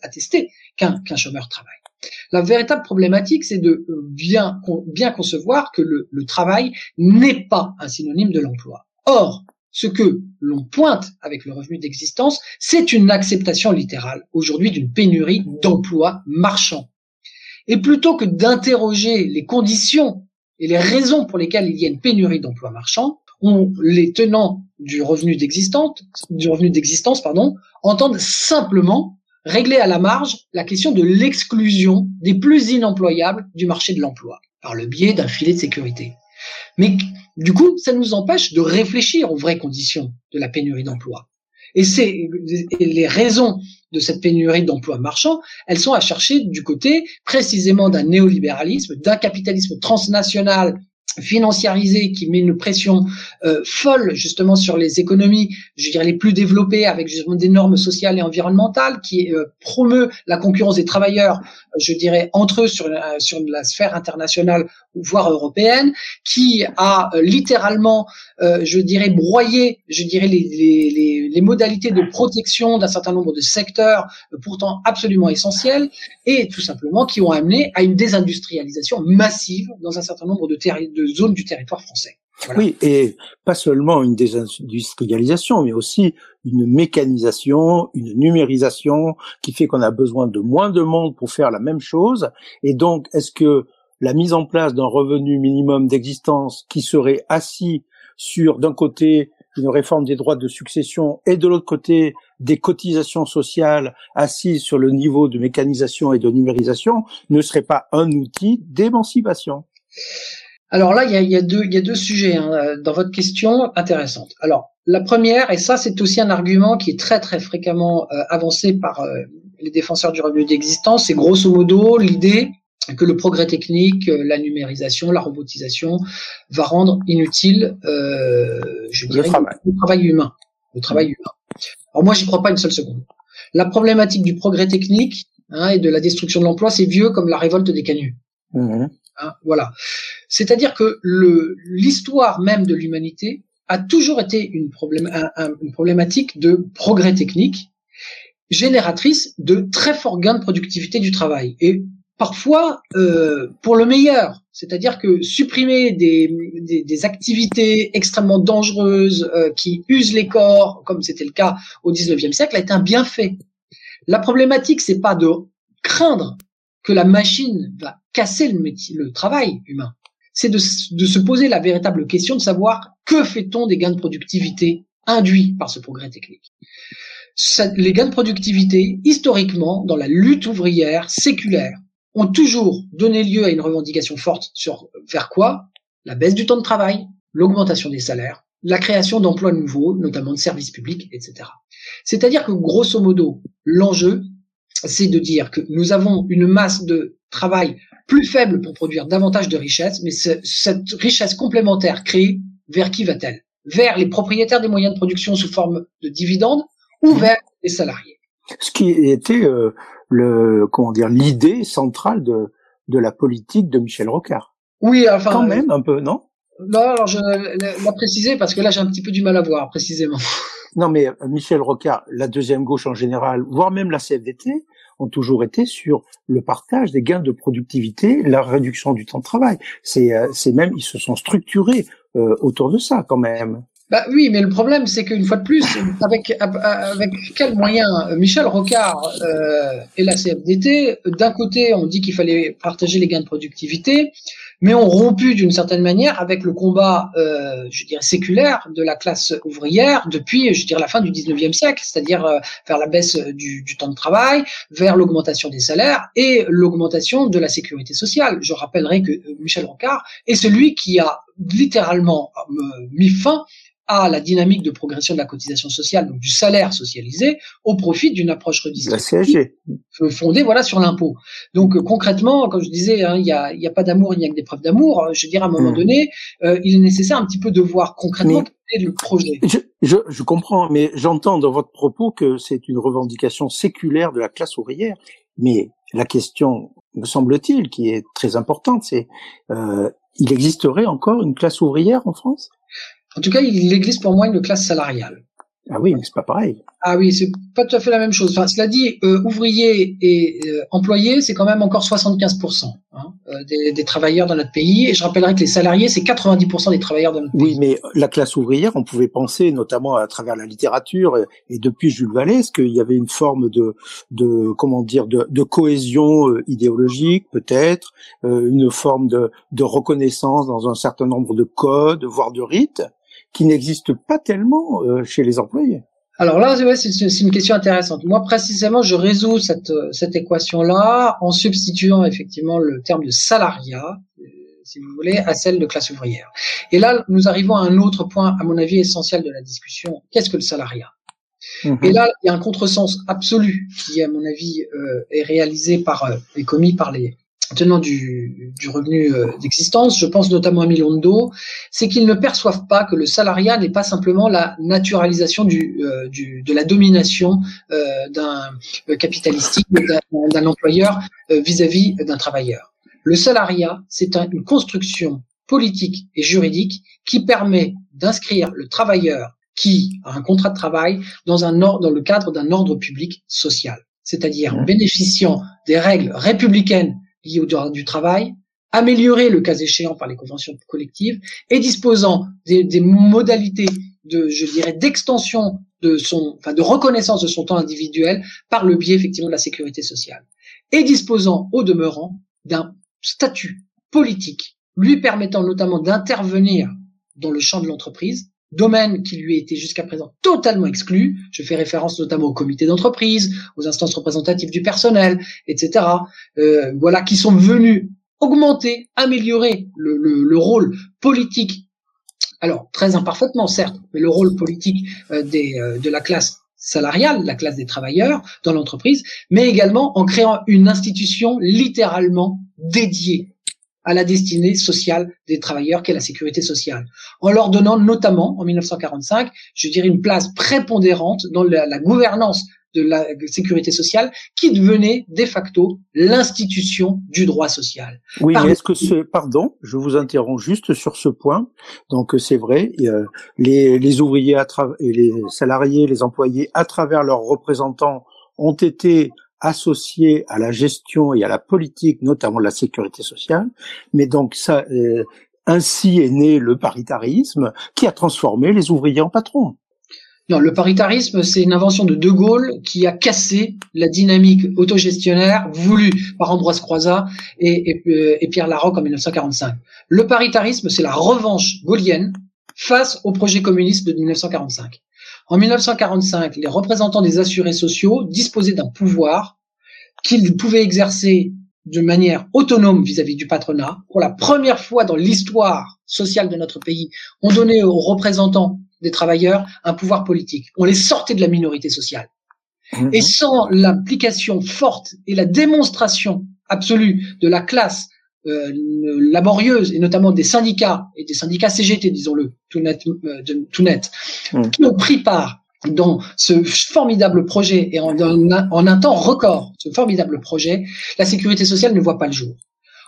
attester qu'un chômeur travaille. La véritable problématique, c'est de bien, bien concevoir que le, le travail n'est pas un synonyme de l'emploi. Or, ce que l'on pointe avec le revenu d'existence, c'est une acceptation littérale aujourd'hui d'une pénurie d'emplois marchands. Et plutôt que d'interroger les conditions et les raisons pour lesquelles il y a une pénurie d'emplois marchands, on, les tenants du revenu d'existence, du revenu d'existence, pardon, entendent simplement régler à la marge la question de l'exclusion des plus inemployables du marché de l'emploi par le biais d'un filet de sécurité. Mais du coup, ça nous empêche de réfléchir aux vraies conditions de la pénurie d'emploi. Et c'est les raisons de cette pénurie d'emplois marchands, elles sont à chercher du côté précisément d'un néolibéralisme, d'un capitalisme transnational financiarisé qui met une pression euh, folle justement sur les économies, je dirais les plus développées avec justement des normes sociales et environnementales, qui euh, promeut la concurrence des travailleurs, je dirais entre eux sur sur la sphère internationale voire européenne, qui a euh, littéralement, je dirais broyé, je dirais les, les, les modalités de protection d'un certain nombre de secteurs pourtant absolument essentiels et tout simplement qui ont amené à une désindustrialisation massive dans un certain nombre de, de du territoire français. Oui, et pas seulement une désindustrialisation, mais aussi une mécanisation, une numérisation qui fait qu'on a besoin de moins de monde pour faire la même chose. Et donc, est-ce que la mise en place d'un revenu minimum d'existence qui serait assis sur, d'un côté, une réforme des droits de succession et de l'autre côté, des cotisations sociales assises sur le niveau de mécanisation et de numérisation ne serait pas un outil d'émancipation? Alors là, il y a, y a, deux, y a deux sujets hein, dans votre question intéressantes. Alors, la première, et ça c'est aussi un argument qui est très très fréquemment euh, avancé par euh, les défenseurs du revenu d'existence, c'est grosso modo l'idée que le progrès technique, euh, la numérisation, la robotisation va rendre inutile, je dirais, le travail. le travail humain. Le travail humain. Alors moi, j'y crois pas une seule seconde. La problématique du progrès technique hein, et de la destruction de l'emploi, c'est vieux comme la révolte des canuts. Mmh. Hein, voilà. C'est-à-dire que l'histoire même de l'humanité a toujours été une, problématique de progrès technique génératrice de très forts gains de productivité du travail et parfois euh, pour le meilleur. C'est-à-dire que supprimer des, activités extrêmement dangereuses euh, qui usent les corps, comme c'était le cas au 19e siècle, été un bienfait. La problématique, c'est pas de craindre que la machine va casser le travail humain. C'est de, se poser la véritable question de savoir que fait-on des gains de productivité induits par ce progrès technique. les gains de productivité, historiquement, dans la lutte ouvrière séculaire, ont toujours donné lieu à une revendication forte sur vers quoi? La baisse du temps de travail, l'augmentation des salaires, la création d'emplois nouveaux, notamment de services publics, etc. C'est-à-dire que grosso modo, l'enjeu, c'est de dire que nous avons une masse de travail plus faible pour produire davantage de richesses, mais cette richesse complémentaire créée, vers qui va-t-elle? Vers les propriétaires des moyens de production sous forme de dividendes ou vers les salariés? Ce qui était euh, le comment dire l'idée centrale de de la politique de Michel Rocard. Oui, enfin quand même un peu, non? Non, alors je l'ai précisé parce que là j'ai un petit peu du mal à voir précisément. Non, mais euh, Michel Rocard, la deuxième gauche en général, voire même la CFDT, ont toujours été sur le partage des gains de productivité, la réduction du temps de travail. C'est, euh, c'est même, ils se sont structurés euh, autour de ça quand même. Bah oui, mais le problème, c'est qu'une fois de plus, avec avec quels moyens Michel Rocard euh, et la CFDT, d'un côté, on dit qu'il fallait partager les gains de productivité, mais ont rompu d'une certaine manière avec le combat, euh, je dirais, séculaire de la classe ouvrière depuis, je dirais, la fin du 19e siècle, c'est-à-dire euh, vers la baisse du, du, temps de travail, vers l'augmentation des salaires et l'augmentation de la sécurité sociale. Je rappellerai que euh, Michel Rocard est celui qui a littéralement mis fin à la dynamique de progression de la cotisation sociale, donc du salaire socialisé, au profit d'une approche redistributive fondée voilà sur l'impôt. Donc euh, concrètement, comme je disais, hein, il n'y a, y a pas d'amour, il n'y a que des preuves d'amour. Je veux dire, à un moment mmh. donné, euh, il est nécessaire un petit peu de voir concrètement quel est le projet. Je, je, je comprends, mais j'entends dans votre propos que c'est une revendication séculaire de la classe ouvrière. Mais la question, me semble-t-il, qui est très importante, c'est euh, il existerait encore une classe ouvrière en France? En tout cas, existe pour moi une classe salariale. Ah oui, mais c'est pas pareil. Ah oui, c'est pas tout à fait la même chose. Enfin, cela dit, euh, ouvriers et euh, employés, c'est quand même encore 75% hein, euh, des, des, travailleurs dans notre pays. Et je rappellerai que les salariés, c'est 90% des travailleurs de notre pays. Oui, mais la classe ouvrière, on pouvait penser, notamment à travers la littérature et, depuis Jules Vallée, qu'il y avait une forme de, de comment dire, de, de cohésion idéologique, peut-être, une forme de, de reconnaissance dans un certain nombre de codes, voire de rites? Qui n'existe pas tellement euh, chez les employés. Alors là, c'est une question intéressante. Moi, précisément, je résous cette, cette équation-là en substituant effectivement le terme de salariat, euh, si vous voulez, à celle de classe ouvrière. Et là, nous arrivons à un autre point, à mon avis, essentiel de la discussion. Qu'est-ce que le salariat? Mhm. Et là, il y a un contresens absolu qui, à mon avis, euh, est réalisé par et commis par les tenant du, du revenu euh, d'existence, je pense notamment à Milondo, c'est qu'ils ne perçoivent pas que le salariat n'est pas simplement la naturalisation du, euh, du de la domination euh, d'un capitalistique, d'un employeur vis-à-vis d'un travailleur. Le salariat, c'est une construction politique et juridique qui permet d'inscrire le travailleur qui a un contrat de travail dans, un dans le cadre d'un ordre public social, c'est-à-dire bénéficiant des règles républicaines liées au droit du travail, amélioré le cas échéant par les conventions collectives et disposant des, des modalités de, je dirais, d'extension de son, enfin, de reconnaissance de son temps individuel par le biais effectivement de la sécurité sociale. Et disposant au demeurant d'un statut politique lui permettant notamment d'intervenir dans le champ de l'entreprise, domaine qui lui était jusqu'à présent totalement exclu. Je fais référence notamment au comité d'entreprise, aux instances représentatives du personnel, etc. Euh, voilà, qui sont venus augmenter, améliorer le, le, rôle politique. Alors très imparfaitement certes, mais le rôle politique euh, euh, de la classe salariale, la classe des travailleurs dans l'entreprise, mais également en créant une institution littéralement dédiée à la destinée sociale des travailleurs qu'est la sécurité sociale, en leur donnant notamment, en 1945, je dirais une place prépondérante dans la, la gouvernance de la sécurité sociale qui devenait de facto l'institution du droit social. Oui, mais est-ce que ce, pardon, je vous interromps juste sur ce point. Donc c'est vrai, les, les ouvriers à et les salariés, les employés à travers leurs représentants ont été associés à la gestion et à la politique, notamment de la sécurité sociale. Mais donc ça, euh, ainsi est né le paritarisme qui a transformé les ouvriers en patrons. Non, le paritarisme, c'est une invention de De Gaulle qui a cassé la dynamique autogestionnaire voulue par Ambroise Croizat et, et, euh, et Pierre Larocque en 1945. Le paritarisme, c'est la revanche gaulienne face au projet communiste de 1945. En 1945, les représentants des assurés sociaux disposaient d'un pouvoir qu'ils pouvaient exercer de manière autonome vis-à-vis du patronat. Pour la première fois dans l'histoire sociale de notre pays, on donnait aux représentants des travailleurs un pouvoir politique. On les sortait de la minorité sociale. Mhm. Et sans l'implication forte et la démonstration absolue de la classe euh, laborieuse et notamment des syndicats et des syndicats CGT, disons-le, tout net, euh, tout net mm. qui ont pris part dans ce formidable projet et en, en, un temps record, ce formidable projet, la sécurité sociale ne voit pas le jour.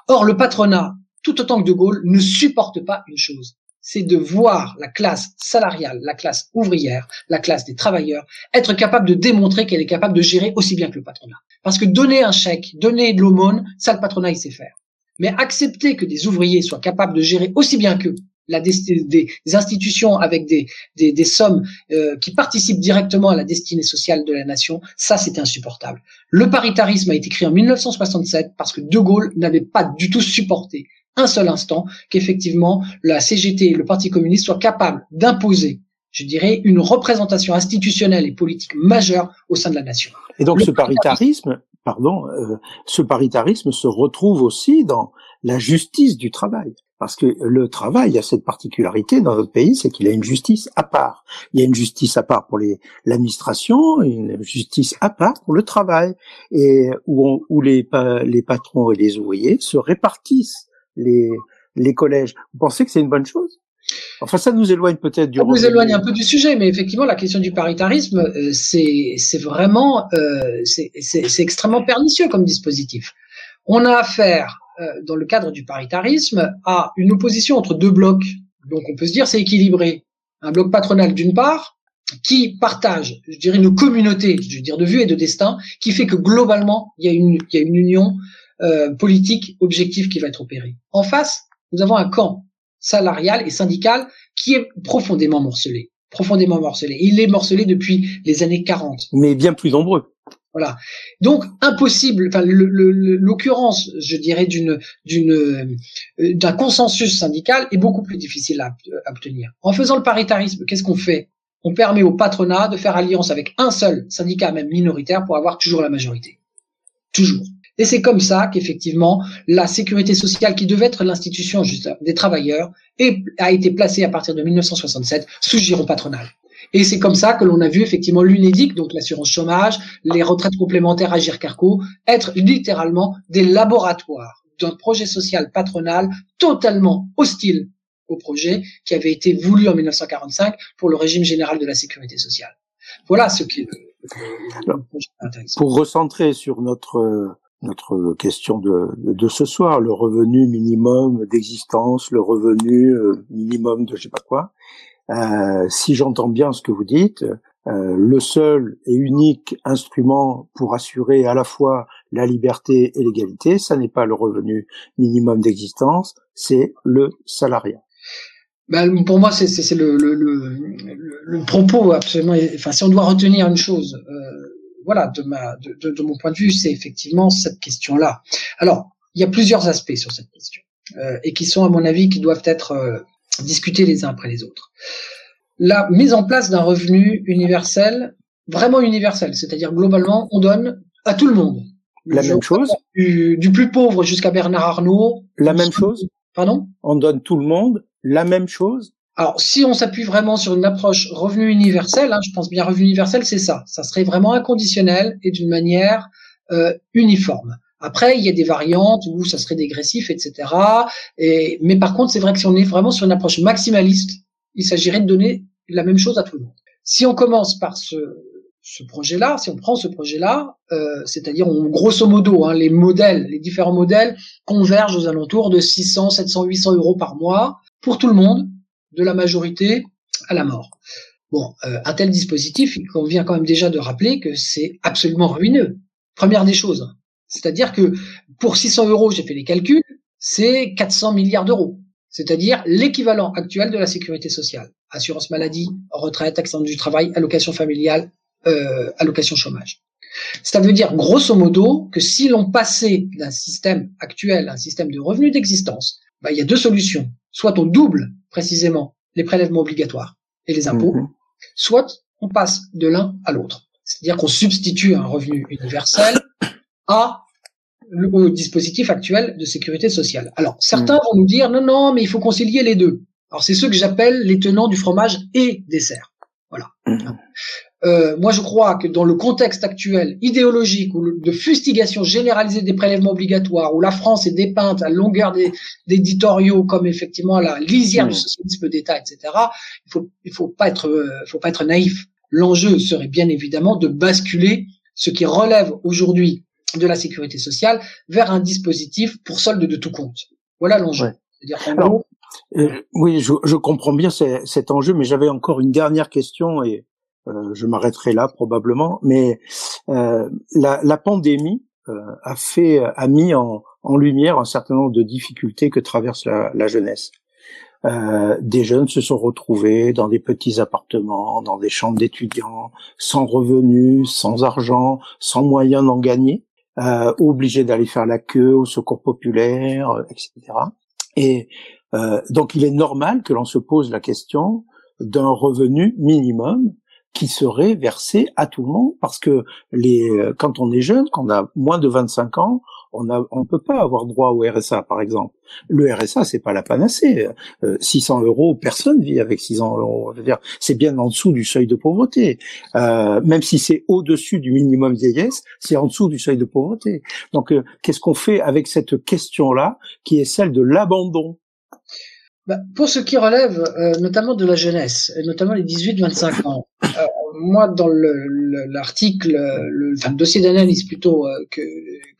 Or, le patronat, tout autant que De Gaulle, ne supporte pas une chose, c'est de voir la classe salariale, la classe ouvrière, la classe des travailleurs, être capable de démontrer qu'elle est capable de gérer aussi bien que le patronat. Parce que donner un chèque, donner de l'aumône, ça le patronat il sait faire. Mais accepter que des ouvriers soient capables de gérer aussi bien qu'eux la des, institutions avec des, des, sommes euh, qui participent directement à la destinée sociale de la nation, ça c'est insupportable. Le paritarisme a été créé en 1967 parce que De Gaulle n'avait pas du tout supporté un seul instant qu'effectivement la CGT et le Parti communiste soient capables d'imposer, je dirais, une représentation institutionnelle et politique majeure au sein de la nation. Et donc ce paritarisme, pardon, euh, ce paritarisme se retrouve aussi dans la justice du travail. Parce que le travail a cette particularité dans notre pays, c'est qu'il a une justice à part. Il y a une justice à part pour l'administration, une justice à part pour le travail, et où, où les, les patrons et les ouvriers se répartissent les, les collèges. Vous pensez que c'est une bonne chose? Enfin, ça nous éloigne peut-être du. Ça nous éloigne un peu du sujet, mais effectivement, la question du paritarisme, euh, c'est c'est vraiment euh, c'est extrêmement pernicieux comme dispositif. On a affaire euh, dans le cadre du paritarisme à une opposition entre deux blocs. Donc, on peut se dire c'est équilibré. Un bloc patronal d'une part qui partage, je dirais, une communauté, je veux dire, de vue et de destin, qui fait que globalement, il y a une, il y a une union euh, politique objective qui va être opérée. En face, nous avons un camp salarial et syndical qui est profondément morcelé, profondément morcelé. Il est morcelé depuis les années 40. Mais bien plus nombreux. Voilà. Donc impossible. Enfin, l'occurrence, je dirais, d'une d'une euh, d'un consensus syndical est beaucoup plus difficile à, à obtenir. En faisant le paritarisme, qu'est-ce qu'on fait? On permet au patronat de faire alliance avec un seul syndicat, même minoritaire, pour avoir toujours la majorité. Toujours. Et c'est comme ça qu'effectivement, la sécurité sociale, qui devait être l'institution des travailleurs, a été placée à partir de 1967 sous giron patronal. Et c'est comme ça que l'on a vu effectivement l'UNEDIC, donc l'assurance chômage, les retraites complémentaires à Gircarco, être littéralement des laboratoires d'un projet social patronal totalement hostile au projet qui avait été voulu en 1945 pour le régime général de la sécurité sociale. Voilà ce qui est Pour recentrer sur notre notre question de, de ce soir, le revenu minimum d'existence, le revenu euh, minimum de je sais pas quoi. Euh, si j'entends bien ce que vous dites, euh, le seul et unique instrument pour assurer à la fois la liberté et l'égalité, ça n'est pas le revenu minimum d'existence, c'est le salariat. Ben, pour moi, c'est le, le, le, le, propos absolument. Enfin, si on doit retenir une chose, euh, voilà, de, ma, de, de, de, mon point de vue, c'est effectivement cette question-là. Alors, il y a plusieurs aspects sur cette question euh, et qui sont, à mon avis, qui doivent être euh, discutés les uns après les autres la mise en place d'un revenu universel, vraiment universel, c'est-à-dire globalement, on donne à tout le monde. La même chose du, plus pauvre jusqu'à Bernard Arnault. La même chose Pardon? On donne tout le monde la même chose alors, si on s'appuie vraiment sur une approche revenu universel, hein, je pense bien revenu universel, c'est ça. Ça serait vraiment inconditionnel et d'une manière euh, uniforme. Après, il y a des variantes où ça serait dégressif, etc. Et, mais par contre, c'est vrai que si on est vraiment sur une approche maximaliste, il s'agirait de donner la même chose à tout le monde. Si on commence par ce, ce projet-là, si on prend ce projet-là, euh, c'est-à-dire on, grosso modo, hein, les modèles, les différents modèles convergent aux alentours de 600, 700, 800 euros par mois pour tout le monde, de la majorité à la mort. Bon, euh, un tel dispositif, il convient quand même déjà de rappeler que c'est absolument ruineux. Première des choses, c'est-à-dire que pour 600 euros, j'ai fait les calculs, c'est 400 milliards d'euros c'est-à-dire l'équivalent actuel de la sécurité sociale. Assurance maladie, retraite, accident du travail, allocation familiale, euh, allocation chômage. Ça veut dire grosso modo que si l'on passait d'un système actuel à un système de revenus d'existence, bah, il y a deux solutions. Soit on double précisément les prélèvements obligatoires et les impôts, mhm. soit on passe de l'un à l'autre. C'est-à-dire qu'on substitue un revenu universel (coughs) à au dispositif actuel de sécurité sociale. Alors, certains vont nous dire non, non, mais il faut concilier les deux. Alors, c'est ceux que j'appelle les tenants du fromage et dessert. Voilà. Euh, moi, je crois que dans le contexte actuel idéologique ou de fustigation généralisée des prélèvements obligatoires, où la France est dépeinte à longueur des éditoriaux comme effectivement la lisière du socialisme d'État, etc., il faut, il faut pas être, euh, faut pas être naïf. L'enjeu serait bien évidemment de basculer ce qui relève aujourd'hui de la sécurité sociale vers un dispositif pour solde de tout compte. Voilà l'enjeu. Euh, oui, je, je, comprends bien cet enjeu, mais j'avais encore une dernière question et je m'arrêterai là probablement. Mais euh, la, la, pandémie euh, a fait, a mis en, en, lumière un certain nombre de difficultés que traverse la, la jeunesse. Euh, des jeunes se sont retrouvés dans des petits appartements, dans des chambres d'étudiants, sans revenus, sans argent, sans moyens d'en gagner euh, obligé d'aller faire la queue au secours populaire, euh, etc. Et euh, donc il est normal que l'on se pose la question d'un revenu minimum qui serait versé à tout le monde parce que les quand on est jeune, quand on a moins de 25 ans, on a on peut pas avoir droit au RSA par exemple. Le RSA c'est pas la panacée. 600 euh, euros, personne vit avec 600 euros. Je veux dire, c'est bien en dessous du seuil de pauvreté. Euh, même si c'est au-dessus du minimum vieillesse, c'est en dessous du seuil de pauvreté. Donc euh, qu'est-ce qu'on fait avec cette question là qui est celle de l'abandon? Bah, pour ce qui relève euh, notamment de la jeunesse, et notamment les 18-25 ans, euh, moi dans l'article, le, le, enfin, le dossier d'analyse plutôt euh, que,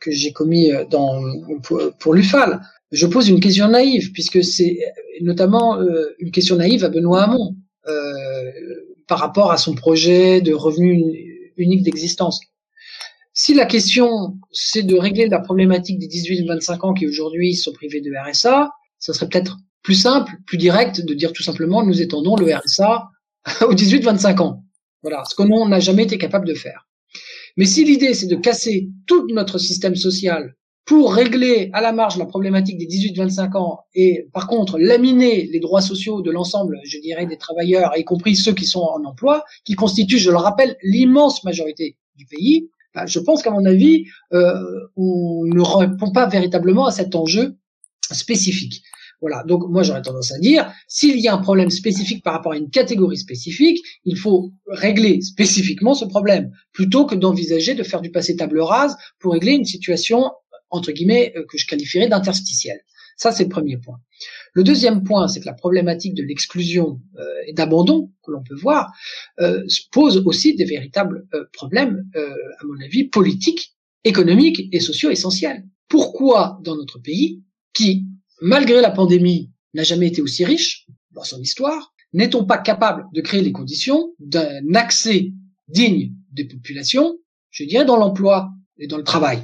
que j'ai commis dans, pour, pour l'UFAL, je pose une question naïve, puisque c'est notamment une question naïve à Benoît Hamon par rapport à son projet de revenu unique d'existence. Si la question c'est de régler la problématique des 18-25 ans qui aujourd'hui sont privés de RSA, ça serait peut-être plus simple, plus direct de dire tout simplement nous étendons le RSA (laughs) aux 18-25 ans. Voilà, ce qu'on n'a jamais été capable de faire. Mais si l'idée c'est de casser tout notre système social pour régler à la marge la problématique des 18-25 ans et par contre laminer les droits sociaux de l'ensemble, je dirais, des travailleurs, y compris ceux qui sont en emploi, qui constituent, je le rappelle, l'immense majorité du pays, bah, je pense qu'à mon avis, euh, on ne répond pas véritablement à cet enjeu spécifique. Voilà. Donc moi j'aurais tendance à dire, s'il y a un problème spécifique par rapport à une catégorie spécifique, il faut régler spécifiquement ce problème, plutôt que d'envisager de faire du passé table rase pour régler une situation entre guillemets euh, que je qualifierais d'interstitielle. Ça c'est le premier point. Le deuxième point, c'est que la problématique de l'exclusion euh, et d'abandon que l'on peut voir euh, pose aussi des véritables problèmes, à mon avis, politiques, économiques et sociaux essentiels. Pourquoi dans notre pays, qui malgré la pandémie, n'a jamais été aussi riche dans son histoire, n'est-on pas capable de créer les conditions d'un accès digne des populations, je dirais dans l'emploi et dans le travail,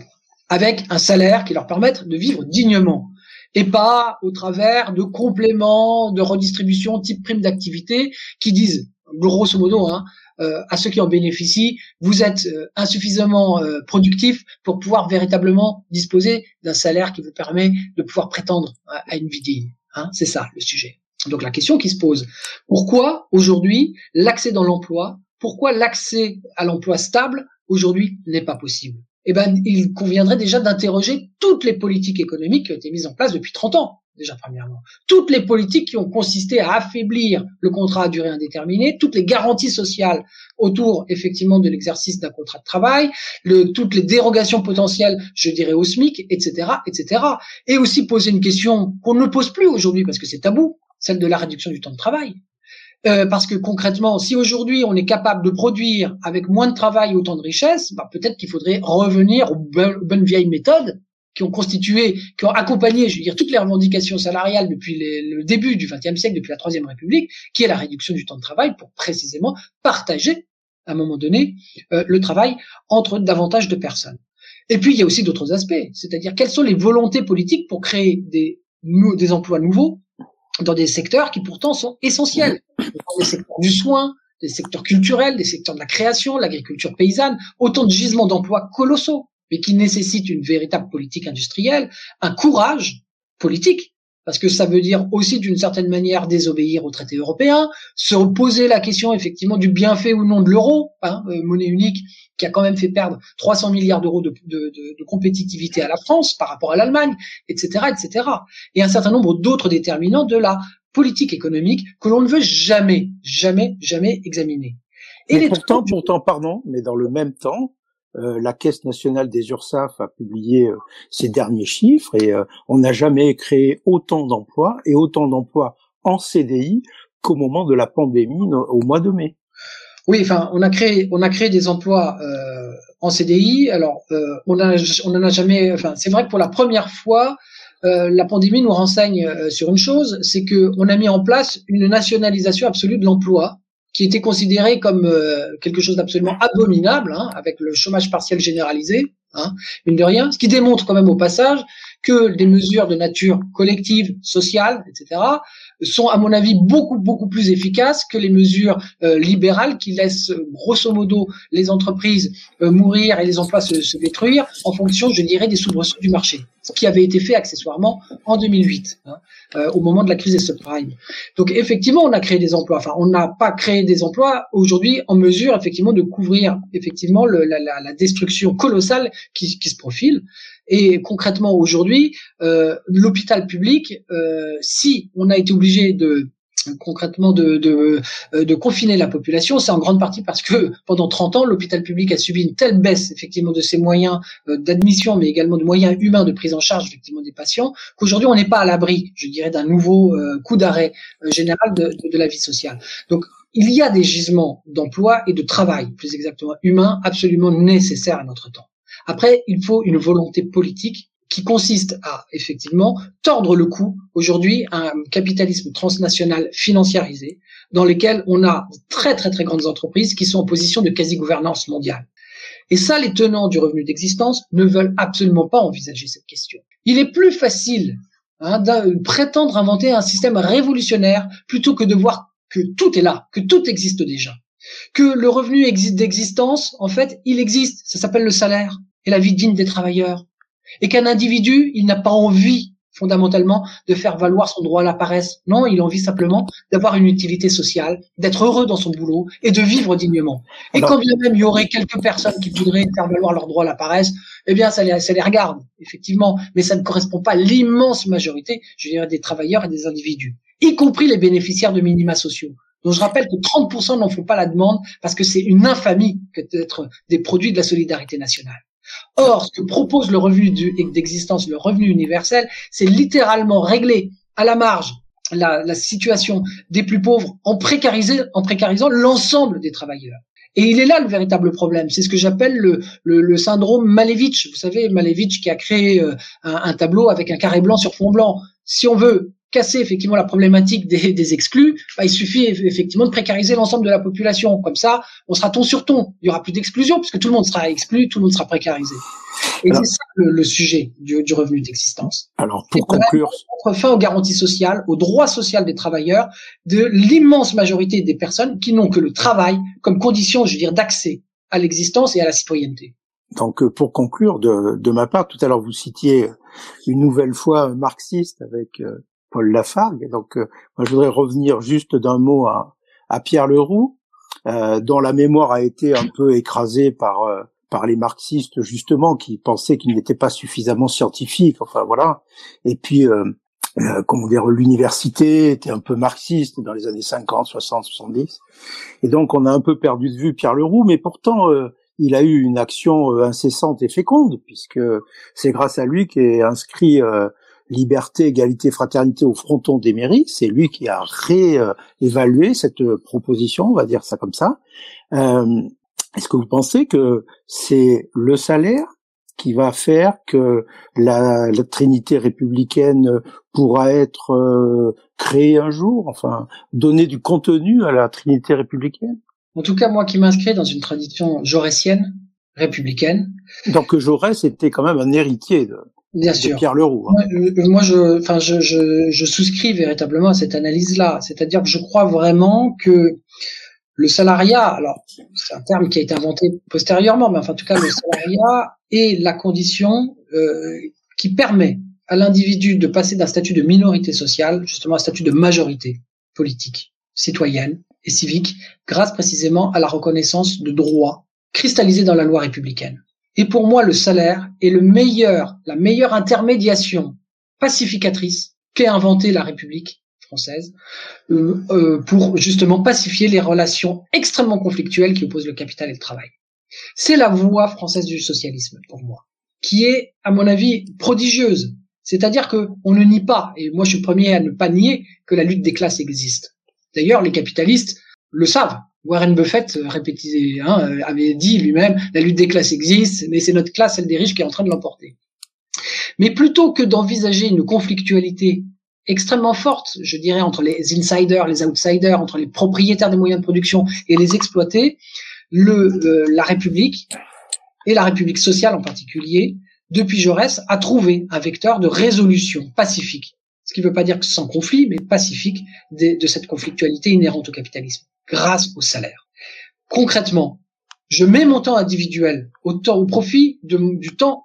avec un salaire qui leur permette de vivre dignement et pas au travers de compléments de redistribution type prime d'activité qui disent grosso modo hein, à ceux qui en bénéficient, vous êtes euh, insuffisamment euh, productif pour pouvoir véritablement disposer d'un salaire qui vous permet de pouvoir prétendre à, une vie digne. Hein, c'est ça le sujet. Donc la question qui se pose, pourquoi aujourd'hui l'accès dans l'emploi, pourquoi l'accès à l'emploi stable aujourd'hui n'est pas possible? Eh ben, il conviendrait déjà d'interroger toutes les politiques économiques qui ont été mises en place depuis 30 ans déjà premièrement. Toutes les politiques qui ont consisté à affaiblir le contrat à durée indéterminée, toutes les garanties sociales autour effectivement de l'exercice d'un contrat de travail, le, toutes les dérogations potentielles, je dirais au SMIC, etc., etc. Et aussi poser une question qu'on ne pose plus aujourd'hui parce que c'est tabou, celle de la réduction du temps de travail. Euh, parce que concrètement, si aujourd'hui on est capable de produire avec moins de travail autant de richesse, bah, peut-être qu'il faudrait revenir aux bonnes vieilles méthodes qui ont constitué, qui ont accompagné, je veux dire, toutes les revendications salariales depuis le début du XXe siècle, depuis la Troisième République, qui est la réduction du temps de travail pour précisément partager, à un moment donné, euh, le travail entre davantage de personnes. Et puis, il y a aussi d'autres aspects, c'est-à-dire quelles sont les volontés politiques pour créer des, des emplois nouveaux dans des secteurs qui pourtant sont essentiels, dans les secteurs du soin, des secteurs culturels, des secteurs de la création, l'agriculture paysanne, autant de gisements d'emplois colossaux mais qui nécessite une véritable politique industrielle, un courage politique, parce que ça veut dire aussi d'une certaine manière désobéir aux traités européens, se poser la question effectivement du bienfait ou non de l'euro, hein, euh, monnaie unique, qui a quand même fait perdre 300 milliards d'euros de, de, de, compétitivité à la France par rapport à l'Allemagne, etc., etc. Et un certain nombre d'autres déterminants de la politique économique que l'on ne veut jamais, jamais, jamais examiner. Et pourtant, pourtant, pardon, mais dans le même temps, euh, la Caisse nationale des URSAF a publié euh, ses derniers chiffres et euh, on n'a jamais créé autant d'emplois et autant d'emplois en CDI qu'au moment de la pandémie au mois de mai. Oui, enfin, on a créé, on a créé des emplois en CDI. Alors, on a, on n'en a jamais. Enfin, c'est vrai que pour la première fois, la pandémie nous renseigne sur une chose, c'est que on a mis en place une nationalisation absolue de l'emploi qui était considéré comme euh, quelque chose d'absolument abominable, hein, avec le chômage partiel généralisé, hein, mine de rien, ce qui démontre quand même au passage que des mesures de nature collective, sociale, etc., sont à mon avis beaucoup beaucoup plus efficaces que les mesures euh, libérales qui laissent grosso modo les entreprises euh, mourir et les emplois se, se, détruire en fonction, je dirais, des soubresauts du marché, ce qui avait été fait accessoirement en 2008, hein, euh, au moment de la crise des subprimes. Donc effectivement, on a créé des emplois. Enfin, on n'a pas créé des emplois aujourd'hui en mesure effectivement de couvrir effectivement la, destruction colossale qui, qui se profile. Et concrètement aujourd'hui, euh, l'hôpital public, euh, si on a été obligé de concrètement de, de, euh, de, confiner la population, c'est en grande partie parce que pendant 30 ans, l'hôpital public a subi une telle baisse effectivement de ses moyens euh, d'admission, mais également de moyens humains de prise en charge effectivement des patients, qu'aujourd'hui on n'est pas à l'abri, je dirais, d'un nouveau euh, coup d'arrêt général de, de, la vie sociale. Donc il y a des gisements d'emploi et de travail, plus exactement humain, absolument nécessaires à notre temps. Après, il faut une volonté politique qui consiste à effectivement tordre le cou aujourd'hui à un capitalisme transnational financiarisé dans lequel on a très très très grandes entreprises qui sont en position de quasi-gouvernance mondiale. Et ça, les tenants du revenu d'existence ne veulent absolument pas envisager cette question. Il est plus facile hein, de prétendre inventer un système révolutionnaire plutôt que de voir que tout est là, que tout existe déjà. Que le revenu d'existence, en fait, il existe. Ça s'appelle le salaire et la vie digne des travailleurs. Et qu'un individu, il n'a pas envie fondamentalement de faire valoir son droit à la paresse. Non, il a envie simplement d'avoir une utilité sociale, d'être heureux dans son boulot et de vivre dignement. Et quand bien même il y aurait quelques personnes qui voudraient faire valoir leur droit à la paresse, eh bien ça les, ça les regarde, effectivement, mais ça ne correspond pas à l'immense majorité, je dirais, des travailleurs et des individus, y compris les bénéficiaires de minima sociaux. Donc je rappelle que 30% n'en font pas la demande parce que c'est une infamie que d'être des produits de la solidarité nationale. Or, ce que propose le revenu d'existence, le revenu universel, c'est littéralement régler à la marge la, situation des plus pauvres en, précarisant l'ensemble des travailleurs. Et il est là le véritable problème. C'est ce que j'appelle le, syndrome Malevich. Vous savez, Malevich qui a créé euh, un, tableau avec un carré blanc sur fond blanc. Si on veut casser effectivement la problématique des, des exclus, bah, il suffit effectivement de précariser l'ensemble de la population. Comme ça, on sera ton sur ton. Il y aura plus d'exclusion puisque tout le monde sera exclu, tout le monde sera précarisé. Et c'est ça le, sujet du, du revenu d'existence. Alors pour conclure, fin aux garanties sociales, aux droits sociaux des travailleurs, de l'immense majorité des personnes qui n'ont que le travail comme condition, je veux dire, d'accès à l'existence et à la citoyenneté. Donc, euh, pour conclure, de, de ma part, tout à l'heure vous citiez une nouvelle fois un marxiste avec euh, Paul Lafargue. Donc, euh, moi, je voudrais revenir juste d'un mot à, à Pierre Leroux, euh, dont la mémoire a été un peu écrasée par par les marxistes justement qui pensaient qu'il n'était pas suffisamment scientifique. Enfin voilà. Et puis comment dire, l'université était un peu marxiste dans les années 50, 60, 70. Et donc on a un peu perdu de vue Pierre Leroux, mais pourtant il a eu une action euh, incessante et féconde, puisque c'est grâce à lui qu'est inscrit euh, liberté, égalité, fraternité au fronton des mairies. C'est lui qui a réévalué cette proposition, on va dire ça comme ça. Euh, est-ce que vous pensez que c'est le salaire qui va faire que la, Trinité républicaine pourra être créée un jour, enfin donner du contenu à la Trinité républicaine? En tout cas, moi qui m'inscris dans une tradition jaurétienne, républicaine. Donc Jaurès était quand même un héritier de, Bien sûr. Pierre Leroux. Hein. Moi, je, enfin, je, je, je, souscris véritablement à cette analyse-là. C'est-à-dire que je crois vraiment que le salariat, alors c'est un terme qui a été inventé postérieurement, mais enfin, en tout cas, le (laughs) salariat est la condition euh, qui permet à l'individu de passer d'un statut de minorité sociale justement à un statut de majorité politique, citoyenne, et civique grâce précisément à la reconnaissance de droits cristallisés dans la loi républicaine. Et pour moi, le salaire est le meilleur, la meilleure intermédiation pacificatrice qu'ait inventée la République française euh, euh, pour justement pacifier les relations extrêmement conflictuelles qui opposent le capital et le travail. C'est la voie française du socialisme pour moi, qui est, à mon avis, prodigieuse. C'est-à-dire que on ne nie pas, et moi je suis le premier à ne pas nier que la lutte des classes existe. D'ailleurs, les capitalistes le savent. Warren Buffett euh, répétisait, hein, euh, avait dit lui-même, la lutte des classes existe, mais c'est notre classe, celle des riches, qui est en train de l'emporter. Mais plutôt que d'envisager une conflictualité extrêmement forte, je dirais, entre les insiders, les outsiders, entre les propriétaires des moyens de production et les exploités, euh, la République, et la République sociale en particulier, depuis Jaurès, a trouvé un vecteur de résolution pacifique ce qui ne veut pas dire que sans conflit, mais pacifique de cette conflictualité inhérente au capitalisme, grâce au salaire. Concrètement, je mets mon temps individuel au, temps, au profit du temps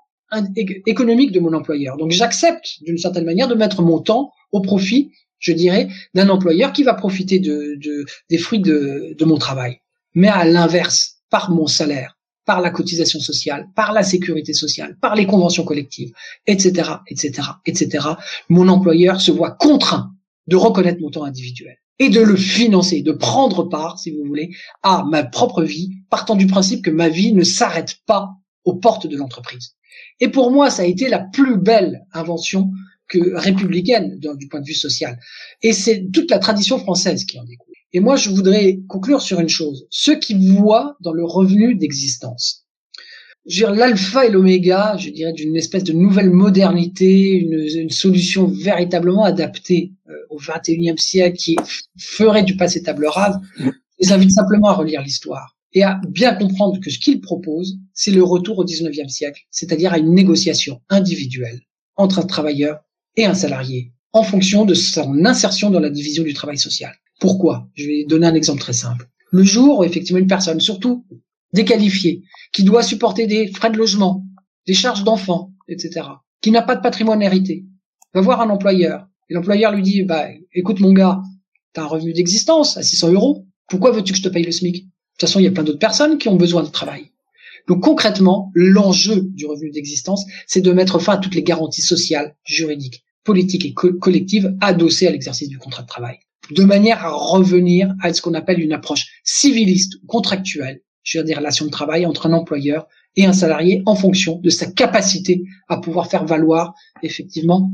économique de mon employeur. Donc j'accepte d'une certaine manière de mettre mon temps au profit, je dirais, d'un employeur qui va profiter de, de des fruits de, de mon travail. Mais à l'inverse, par mon salaire, par la cotisation sociale, par la sécurité sociale, par les conventions collectives, etc., etc., etc., mon employeur se voit contraint de reconnaître mon temps individuel et de le financer, de prendre part, si vous voulez, à ma propre vie, partant du principe que ma vie ne s'arrête pas aux portes de l'entreprise. Et pour moi, ça a été la plus belle invention que républicaine du point de vue social. Et c'est toute la tradition française qui en découle. Et moi, je voudrais conclure sur une chose. Ceux qui voient dans le revenu d'existence, je l'alpha et l'oméga, je dirais, d'une espèce de nouvelle modernité, une, solution véritablement adaptée euh, au 21e siècle qui ferait du passé table rase, je les invite simplement à relire l'histoire et à bien comprendre que ce qu'ils proposent, c'est le retour au 19e siècle, c'est-à-dire à une négociation individuelle entre un travailleur et un salarié en fonction de son insertion dans la division du travail social. Pourquoi? Je vais donner un exemple très simple. Le jour où effectivement une personne, surtout déqualifiée, qui doit supporter des frais de logement, des charges d'enfants, etc., qui n'a pas de patrimoine hérité, va voir un employeur. Et l'employeur lui dit, bah, écoute mon gars, t'as un revenu d'existence à 600 euros. Pourquoi veux-tu que je te paye le SMIC? De toute façon, il y a plein d'autres personnes qui ont besoin de travail. Donc concrètement, l'enjeu du revenu d'existence, c'est de mettre fin à toutes les garanties sociales, juridiques, politiques et collectives adossées à l'exercice du contrat de travail de manière à revenir à ce qu'on appelle une approche civiliste, contractuelle, je veux dire relation de travail entre un employeur et un salarié en fonction de sa capacité à pouvoir faire valoir effectivement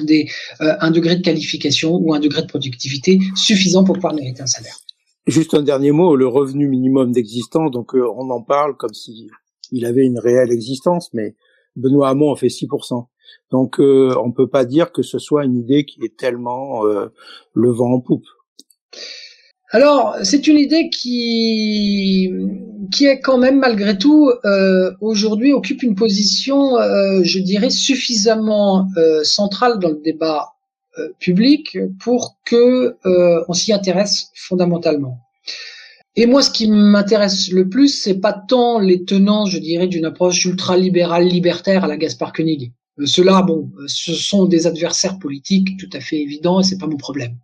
des, euh, un degré de qualification ou un degré de productivité suffisant pour pouvoir mériter un salaire. Juste un dernier mot, le revenu minimum d'existence, donc euh, on en parle comme si avait une réelle existence, mais Benoît Hamon en fait 6%. Donc euh, on peut pas dire que ce soit une idée qui est tellement le vent en poupe. Alors, c'est une idée qui, qui est quand même malgré tout euh, aujourd'hui occupe une position, euh, je dirais, suffisamment euh, centrale dans le débat euh, public pour que on s'y intéresse fondamentalement. Et moi, ce qui m'intéresse le plus, c'est pas tant les tenants, je dirais, d'une approche ultra-libérale libertaire à la Gaspard Koenig. Ceux-là, bon, ce sont des adversaires politiques tout à fait évidents et c'est pas mon problème.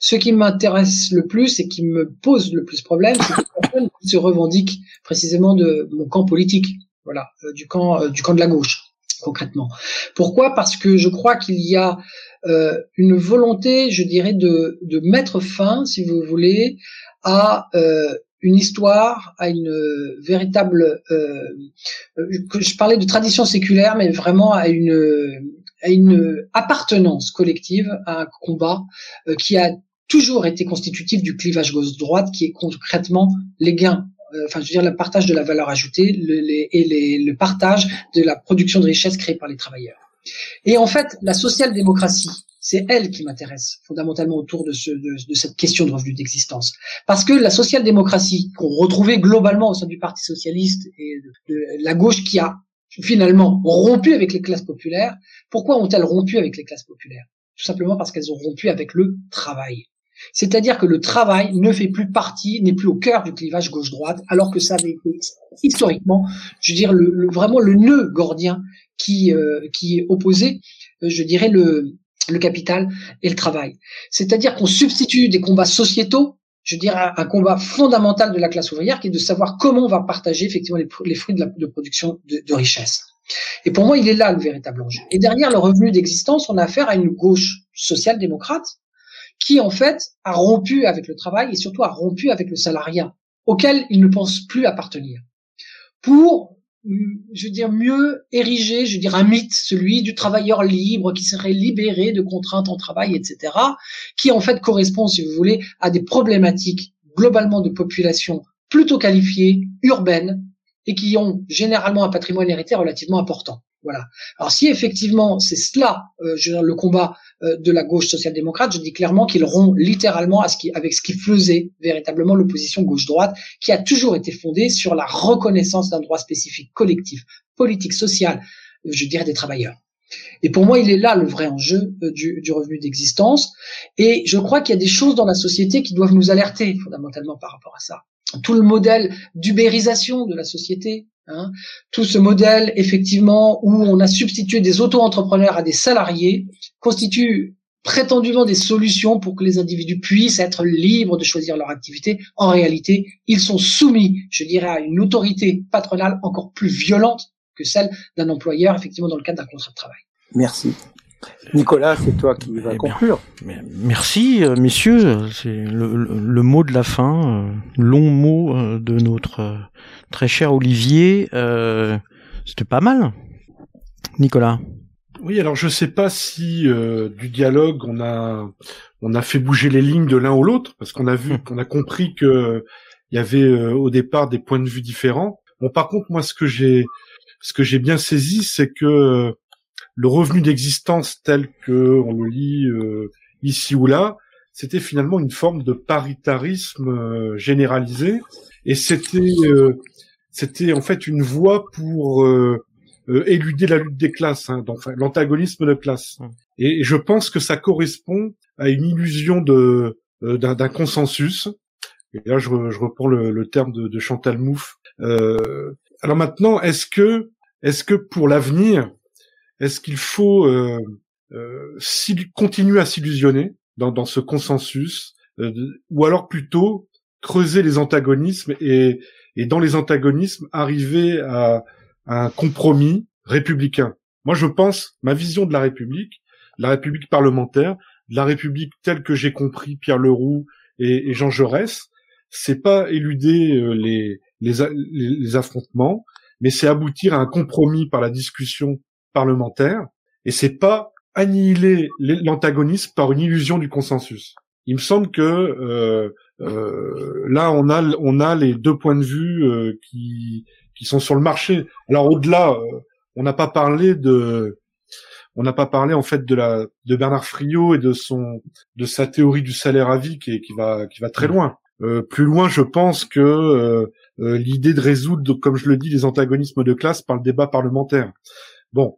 Ce qui m'intéresse le plus et qui me pose le plus problème, c'est que personne se revendique précisément de mon camp politique, voilà, euh, du camp euh, du camp de la gauche concrètement. Pourquoi? Parce que je crois qu'il y a euh, une volonté, je dirais, de, de mettre fin, si vous voulez, à euh, une histoire, à une véritable. Je parlais de tradition séculaire, mais vraiment à une à une appartenance collective à un combat euh, qui a toujours été constitutif du clivage gauche-droite, qui est concrètement les gains euh, enfin je veux dire le partage de la valeur ajoutée le, les, et les, le partage de la production de richesse créée par les travailleurs. Et en fait, la social-démocratie, c'est elle qui m'intéresse fondamentalement autour de, ce, de, de, cette question de revenu d'existence. Parce que la social-démocratie qu'on retrouvait globalement au sein du Parti socialiste et de, de la gauche qui a finalement rompu avec les classes populaires, pourquoi ont-elles rompu avec les classes populaires? Tout simplement parce qu'elles ont rompu avec le travail. C'est-à-dire que le travail ne fait plus partie, n'est plus au cœur du clivage gauche-droite, alors que ça avait été historiquement, je veux dire, le, vraiment le nœud gordien qui, euh, qui opposait, euh, je dirais, le, le capital et le travail. C'est-à-dire qu'on substitue des combats sociétaux, je veux un, combat fondamental de la classe ouvrière, qui est de savoir comment on va partager effectivement les, fruits de la production de, de richesse. Et pour moi, il est là le véritable enjeu. Et derrière le revenu d'existence, on a affaire à une gauche social-démocrate qui en fait a rompu avec le travail et surtout a rompu avec le salariat auquel il ne pense plus appartenir. Pour, je veux dire, mieux ériger, je veux un mythe, celui du travailleur libre qui serait libéré de contraintes en travail, etc., qui en fait correspond, si vous voulez, à des problématiques globalement de population plutôt qualifiées, urbaines, et qui ont généralement un patrimoine hérité relativement important. Voilà. Alors si effectivement c'est cela, euh, je le combat euh, de la gauche social-démocrate, je dis clairement qu'ils rompt littéralement à ce qui, avec ce qui faisait véritablement l'opposition gauche-droite, qui a toujours été fondée sur la reconnaissance d'un droit spécifique collectif, politique, social, je dirais des travailleurs. Et pour moi, il est là le vrai enjeu euh, du, du, revenu d'existence. Et je crois qu'il y a des choses dans la société qui doivent nous alerter fondamentalement par rapport à ça. Tout le modèle d'ubérisation de la société, Hein. Tout ce modèle, effectivement, où on a substitué des auto-entrepreneurs à des salariés, constitue prétendument des solutions pour que les individus puissent être libres de choisir leur activité. En réalité, ils sont soumis, je dirais, à une autorité patronale encore plus violente que celle d'un employeur, effectivement, dans le cadre d'un contrat de travail. Merci. Nicolas, c'est toi qui vas eh conclure. Bien, merci, euh, messieurs. C'est le, le, le, mot de la fin, euh, long mot euh, de notre très cher Olivier. C'était pas mal, Nicolas. Oui, alors je sais pas si du dialogue on a on a fait bouger les lignes de l'un ou l'autre parce qu'on a vu qu'on a compris que il y avait au départ des points de vue différents. Bon, par contre, moi, ce que j'ai ce que j'ai bien saisi, c'est que le revenu d'existence tel que on le lit euh, ici ou là, c'était finalement une forme de paritarisme euh, généralisé, et c'était euh, c'était en fait une voie pour éluder la lutte des classes, hein, enfin, l'antagonisme de classe. Et, et, je pense que ça correspond à une illusion de d'un consensus. Et là, je, je reprends le, le, terme de, de Chantal Mouffe. alors maintenant, est-ce que est-ce que pour l'avenir, est-ce qu'il faut euh, euh, continuer à s'illusionner dans, ce consensus, euh, ou alors plutôt creuser les antagonismes et, dans les antagonismes arriver à, un compromis républicain? Moi, je pense ma vision de la République, la République parlementaire, la République telle que j'ai compris Pierre Leroux et, Jean Jaurès, c'est pas éluder euh, les affrontements, mais c'est aboutir à un compromis par la discussion parlementaire, et c'est pas annihiler l'antagonisme par une illusion du consensus. Il me semble que euh, euh, là on a on a les deux points de vue euh, qui qui sont sur le marché. Alors au-delà, on n'a pas parlé de on n'a pas parlé en fait de la de Bernard Friot et de son de sa théorie du salaire à vie qui, qui va qui va très loin. Euh, plus loin, je pense que euh, l'idée de résoudre, comme je le dis, les antagonismes de classe par le débat parlementaire. Bon,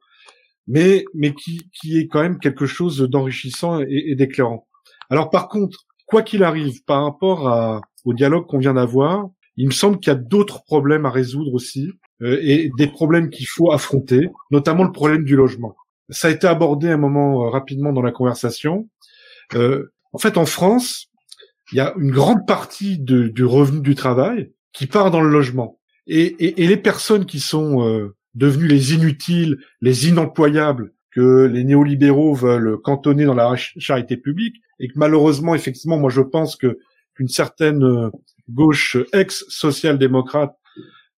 mais mais qui qui est quand même quelque chose d'enrichissant et, d'éclairant. Alors par contre, quoi qu'il arrive, par rapport au dialogue qu'on vient d'avoir, il me semble qu'il y a d'autres problèmes à résoudre aussi euh, et des problèmes qu'il faut affronter, notamment le problème du logement. Ça a été abordé un moment euh, rapidement dans la conversation. Euh, en fait, en France, il y a une grande partie du revenu du travail qui part dans le logement. Et, et les personnes qui sont devenues les inutiles, les inemployables, que les néolibéraux veulent cantonner dans la charité publique, et que malheureusement, effectivement, moi je pense que qu'une certaine euh, gauche ex-social-démocrate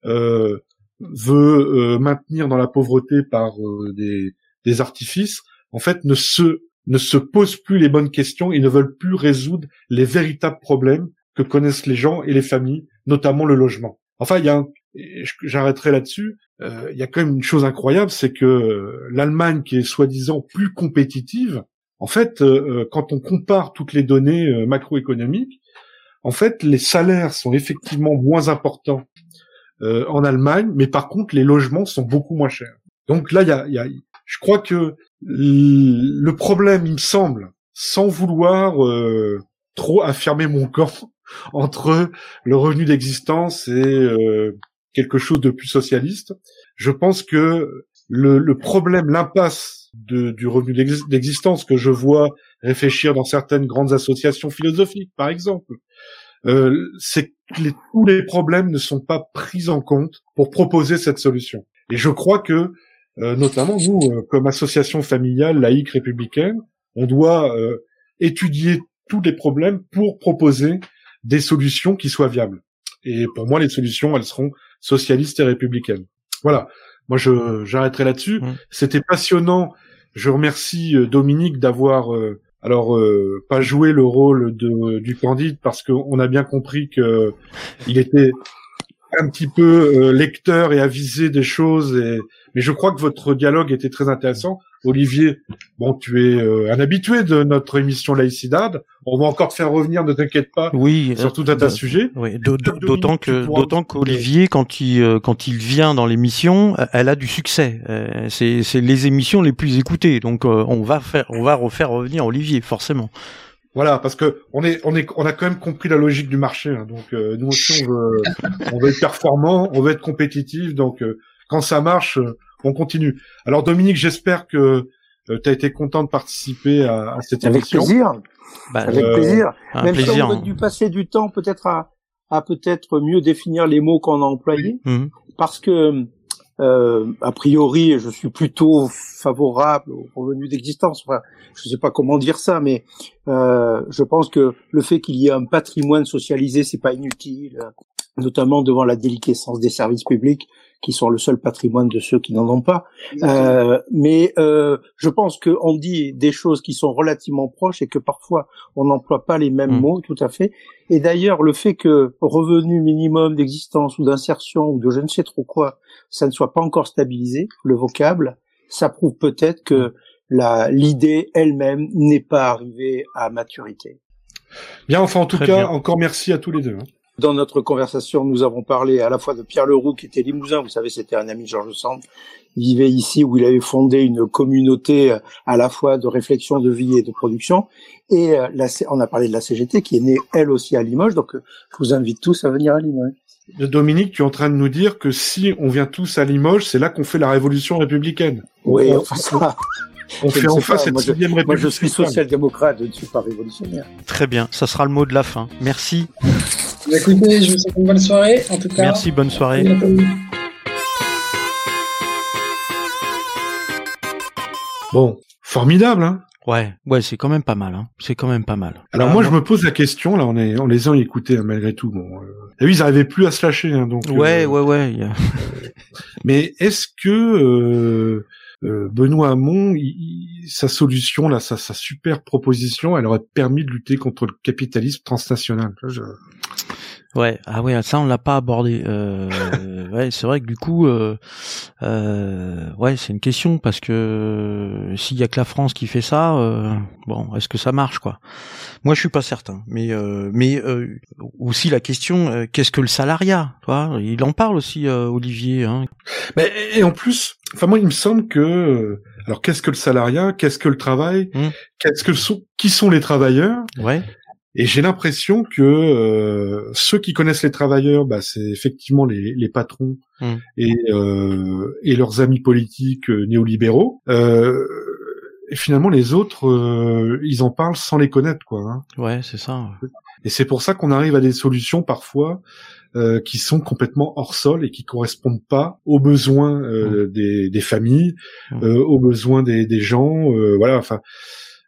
euh, veut euh, maintenir dans la pauvreté par des, des artifices, en fait, ne se ne se posent plus les bonnes questions et ne veulent plus résoudre les véritables problèmes que connaissent les gens et les familles, notamment le logement. Enfin, il y a j'arrêterai là-dessus. Euh, il y a quand même une chose incroyable, c'est que l'Allemagne, qui est soi-disant plus compétitive, en fait, euh, quand on compare toutes les données euh, macroéconomiques, en fait, les salaires sont effectivement moins importants euh, en Allemagne, mais par contre, les logements sont beaucoup moins chers. Donc là, il y a, y a, je crois que le problème, il me semble, sans vouloir euh, trop affirmer mon camp entre le revenu d'existence et euh, quelque chose de plus socialiste, je pense que le, le problème, l'impasse du revenu d'existence que je vois réfléchir dans certaines grandes associations philosophiques, par exemple, euh, c'est que les, tous les problèmes ne sont pas pris en compte pour proposer cette solution. Et je crois que euh, notamment nous, euh, comme association familiale laïque républicaine, on doit euh, étudier tous les problèmes pour proposer des solutions qui soient viables. Et pour moi, les solutions, elles seront socialistes et républicaines. Voilà. Moi, je j'arrêterai là-dessus. Mmh. C'était passionnant. Je remercie Dominique d'avoir alors pas joué le rôle de, du Candide parce qu'on a bien compris que il était un petit peu lecteur et avisé des choses et mais je crois que votre dialogue était très intéressant. Olivier, bon, tu es euh, un habitué de notre émission Laïcidad. On va encore te faire revenir, ne t'inquiète pas. Oui, sur tout un tas de sujets. Oui, d'autant que d'autant qu'Olivier, quand il euh, quand il vient dans l'émission, euh, elle a du succès. C'est c'est les émissions les plus écoutées. Donc on va faire on va refaire revenir Olivier forcément. Voilà, parce que on est, on est, on a quand même compris la logique du marché. Hein, donc nous aussi, on veut, on veut être performant, on veut être compétitif. Donc quand ça marche, euh, on continue. Alors Dominique, j'espère que euh, tu as été content de participer à, à cette Avec émission. Plaisir. Bah, Avec euh, plaisir. Même plaisir, si on a dû passer du temps peut-être à, à peut-être mieux définir les mots qu'on a employés, mmh. parce que euh, a priori, je suis plutôt favorable au revenu d'existence. Enfin, je ne sais pas comment dire ça, mais euh, je pense que le fait qu'il y ait un patrimoine socialisé, c'est pas inutile, notamment devant la déliquescence des services publics qui sont le seul patrimoine de ceux qui n'en ont pas. Euh, mais euh, je pense qu'on dit des choses qui sont relativement proches et que parfois on n'emploie pas les mêmes Mm. mots tout à fait. Et d'ailleurs, le fait que revenu minimum d'existence ou d'insertion ou de je ne sais trop quoi, ça ne soit pas encore stabilisé, le vocable, ça prouve peut-être que la l'idée elle-même n'est pas arrivée à maturité. Bien, enfin en tout Très cas, bien. encore merci à tous les deux. Dans notre conversation, nous avons parlé à la fois de Pierre Leroux, qui était limousin, vous savez, c'était un ami de Georges Sand, il vivait ici où il avait fondé une communauté euh, à la fois de réflexion, de vie et de production. Et euh, la on a parlé de la CGT, qui est née elle aussi à Limoges, donc euh, je vous invite tous à venir à Limoges. Dominique, tu es en train de nous dire que si on vient tous à Limoges, c'est là qu'on fait la révolution républicain. Oui, on, enfin ça, on je fait enfin pas, cette moi, je- sixième moi république. je suis social-démocrate, je ne suis pas révolutionnaire. Très bien, ça sera le mot de la fin. Merci, Bah, Écoutez, je vous souhaite une bonne soirée, en tout cas. merci, bonne soirée. Bon, formidable. Hein Ouais, ouais, c'est quand même pas mal. Hein. C'est quand même pas mal. Alors Ah, moi, non. je me pose la question, là, on est, on les a écoutés hein, malgré tout. Bon, euh, et oui, ils n'arrivaient plus à se lâcher, hein, donc. Ouais, euh, ouais, ouais. (laughs) Mais est-ce que euh, Benoît Hamon, sa solution, là, sa, super proposition, elle aurait permis de lutter contre le capitalisme transnational Ouais, ah ouais, ça on l'a pas abordé. Euh, (laughs) ouais, c'est vrai que du coup, euh, euh, ouais, c'est une question parce que s'il y a que la France qui fait ça, euh, bon, est-ce que ça marche quoi? Moi, je suis pas certain. Mais euh, mais euh, aussi la question, euh, qu'est-ce que le salariat Toi, il en parle aussi, euh, Olivier. Hein. Mais, et en plus, enfin moi, il me semble que euh, alors qu'est-ce que le salariat? Qu'est-ce que le travail? Hmm. Qu'est-ce que sont qui sont les travailleurs? Ouais. Et j'ai l'impression que euh, ceux qui connaissent les travailleurs, bah, c'est effectivement les, les patrons Mm. et, euh, et leurs amis politiques euh, néolibéraux. Euh, et finalement, les autres, euh, ils en parlent sans les connaître, quoi. hein. Ouais, c'est ça. Et c'est pour ça qu'on arrive à des solutions parfois euh, qui sont complètement hors sol et qui correspondent pas aux besoins euh, des, des familles, Mm. euh, aux besoins des, des gens. euh, voilà, enfin,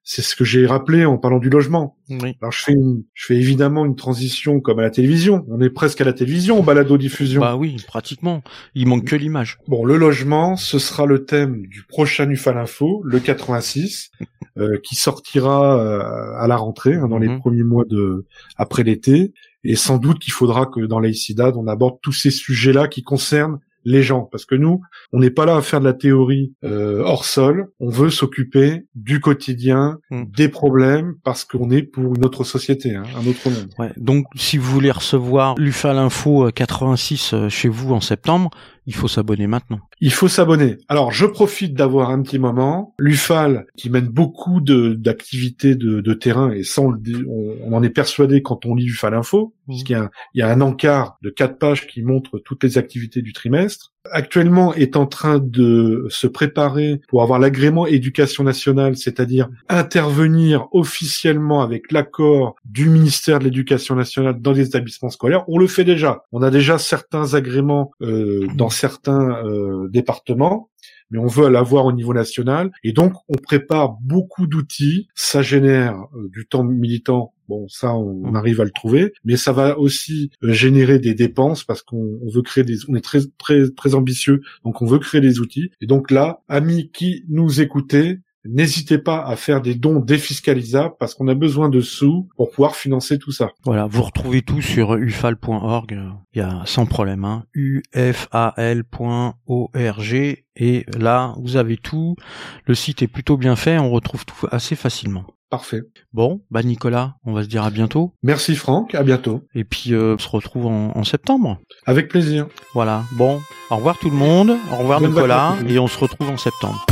c'est ce que j'ai rappelé en parlant du logement. Oui. Alors je fais, une, je fais évidemment une transition comme à la télévision. On est presque à la télévision, au balado diffusion. Bah oui, pratiquement. Il manque que l'image. Bon, le logement, ce sera le thème du prochain UFAL Info, le 86, euh, qui sortira euh, à la rentrée, hein, dans les Mhm. premiers mois de après l'été. Et sans doute qu'il faudra que dans l'Aïcidad, on aborde tous ces sujets-là qui concernent les gens, parce que nous, on n'est pas là à faire de la théorie euh, hors sol. On veut s'occuper du quotidien, Mm. des problèmes, parce qu'on est pour une autre société, hein, un autre monde. Ouais. Donc, si vous voulez recevoir l'UFAL Info euh, 86 euh, chez vous en septembre, il faut s'abonner maintenant. Il faut s'abonner. Alors, je profite d'avoir un petit moment. L'UFAL, qui mène beaucoup de- d'activités de, de terrain, et ça, on, on- on en est persuadé quand on lit l'UFAL Info, puisqu'il y y a un encart de quatre pages qui montre toutes les activités du trimestre. Actuellement, est en train de se préparer pour avoir l'agrément éducation nationale, c'est-à-dire intervenir officiellement avec l'accord du ministère de l'Éducation nationale dans les établissements scolaires. On le fait déjà. On a déjà certains agréments euh, dans certains euh, départements, mais on veut l'avoir au niveau national. Et donc, on prépare beaucoup d'outils. Ça génère euh, du temps militant. Bon, ça, on, on arrive à le trouver, mais ça va aussi euh, générer des dépenses parce qu'on on veut créer des, on est très très très ambitieux, donc on veut créer des outils. Et donc là, amis qui nous écoutez, n'hésitez pas à faire des dons défiscalisables parce qu'on a besoin de sous pour pouvoir financer tout ça. Voilà, vous retrouvez tout sur ufal.org, euh, il y a sans problème, hein, ufal.org, et là, vous avez tout, le site est plutôt bien fait, on retrouve tout assez facilement. Parfait. Bon, bah Nicolas, on va se dire à bientôt, Merci Franck, à bientôt. et puis euh, on se retrouve en, en septembre. Avec plaisir. Voilà, bon, au revoir tout le monde, au revoir Nicolas, et on se retrouve en septembre.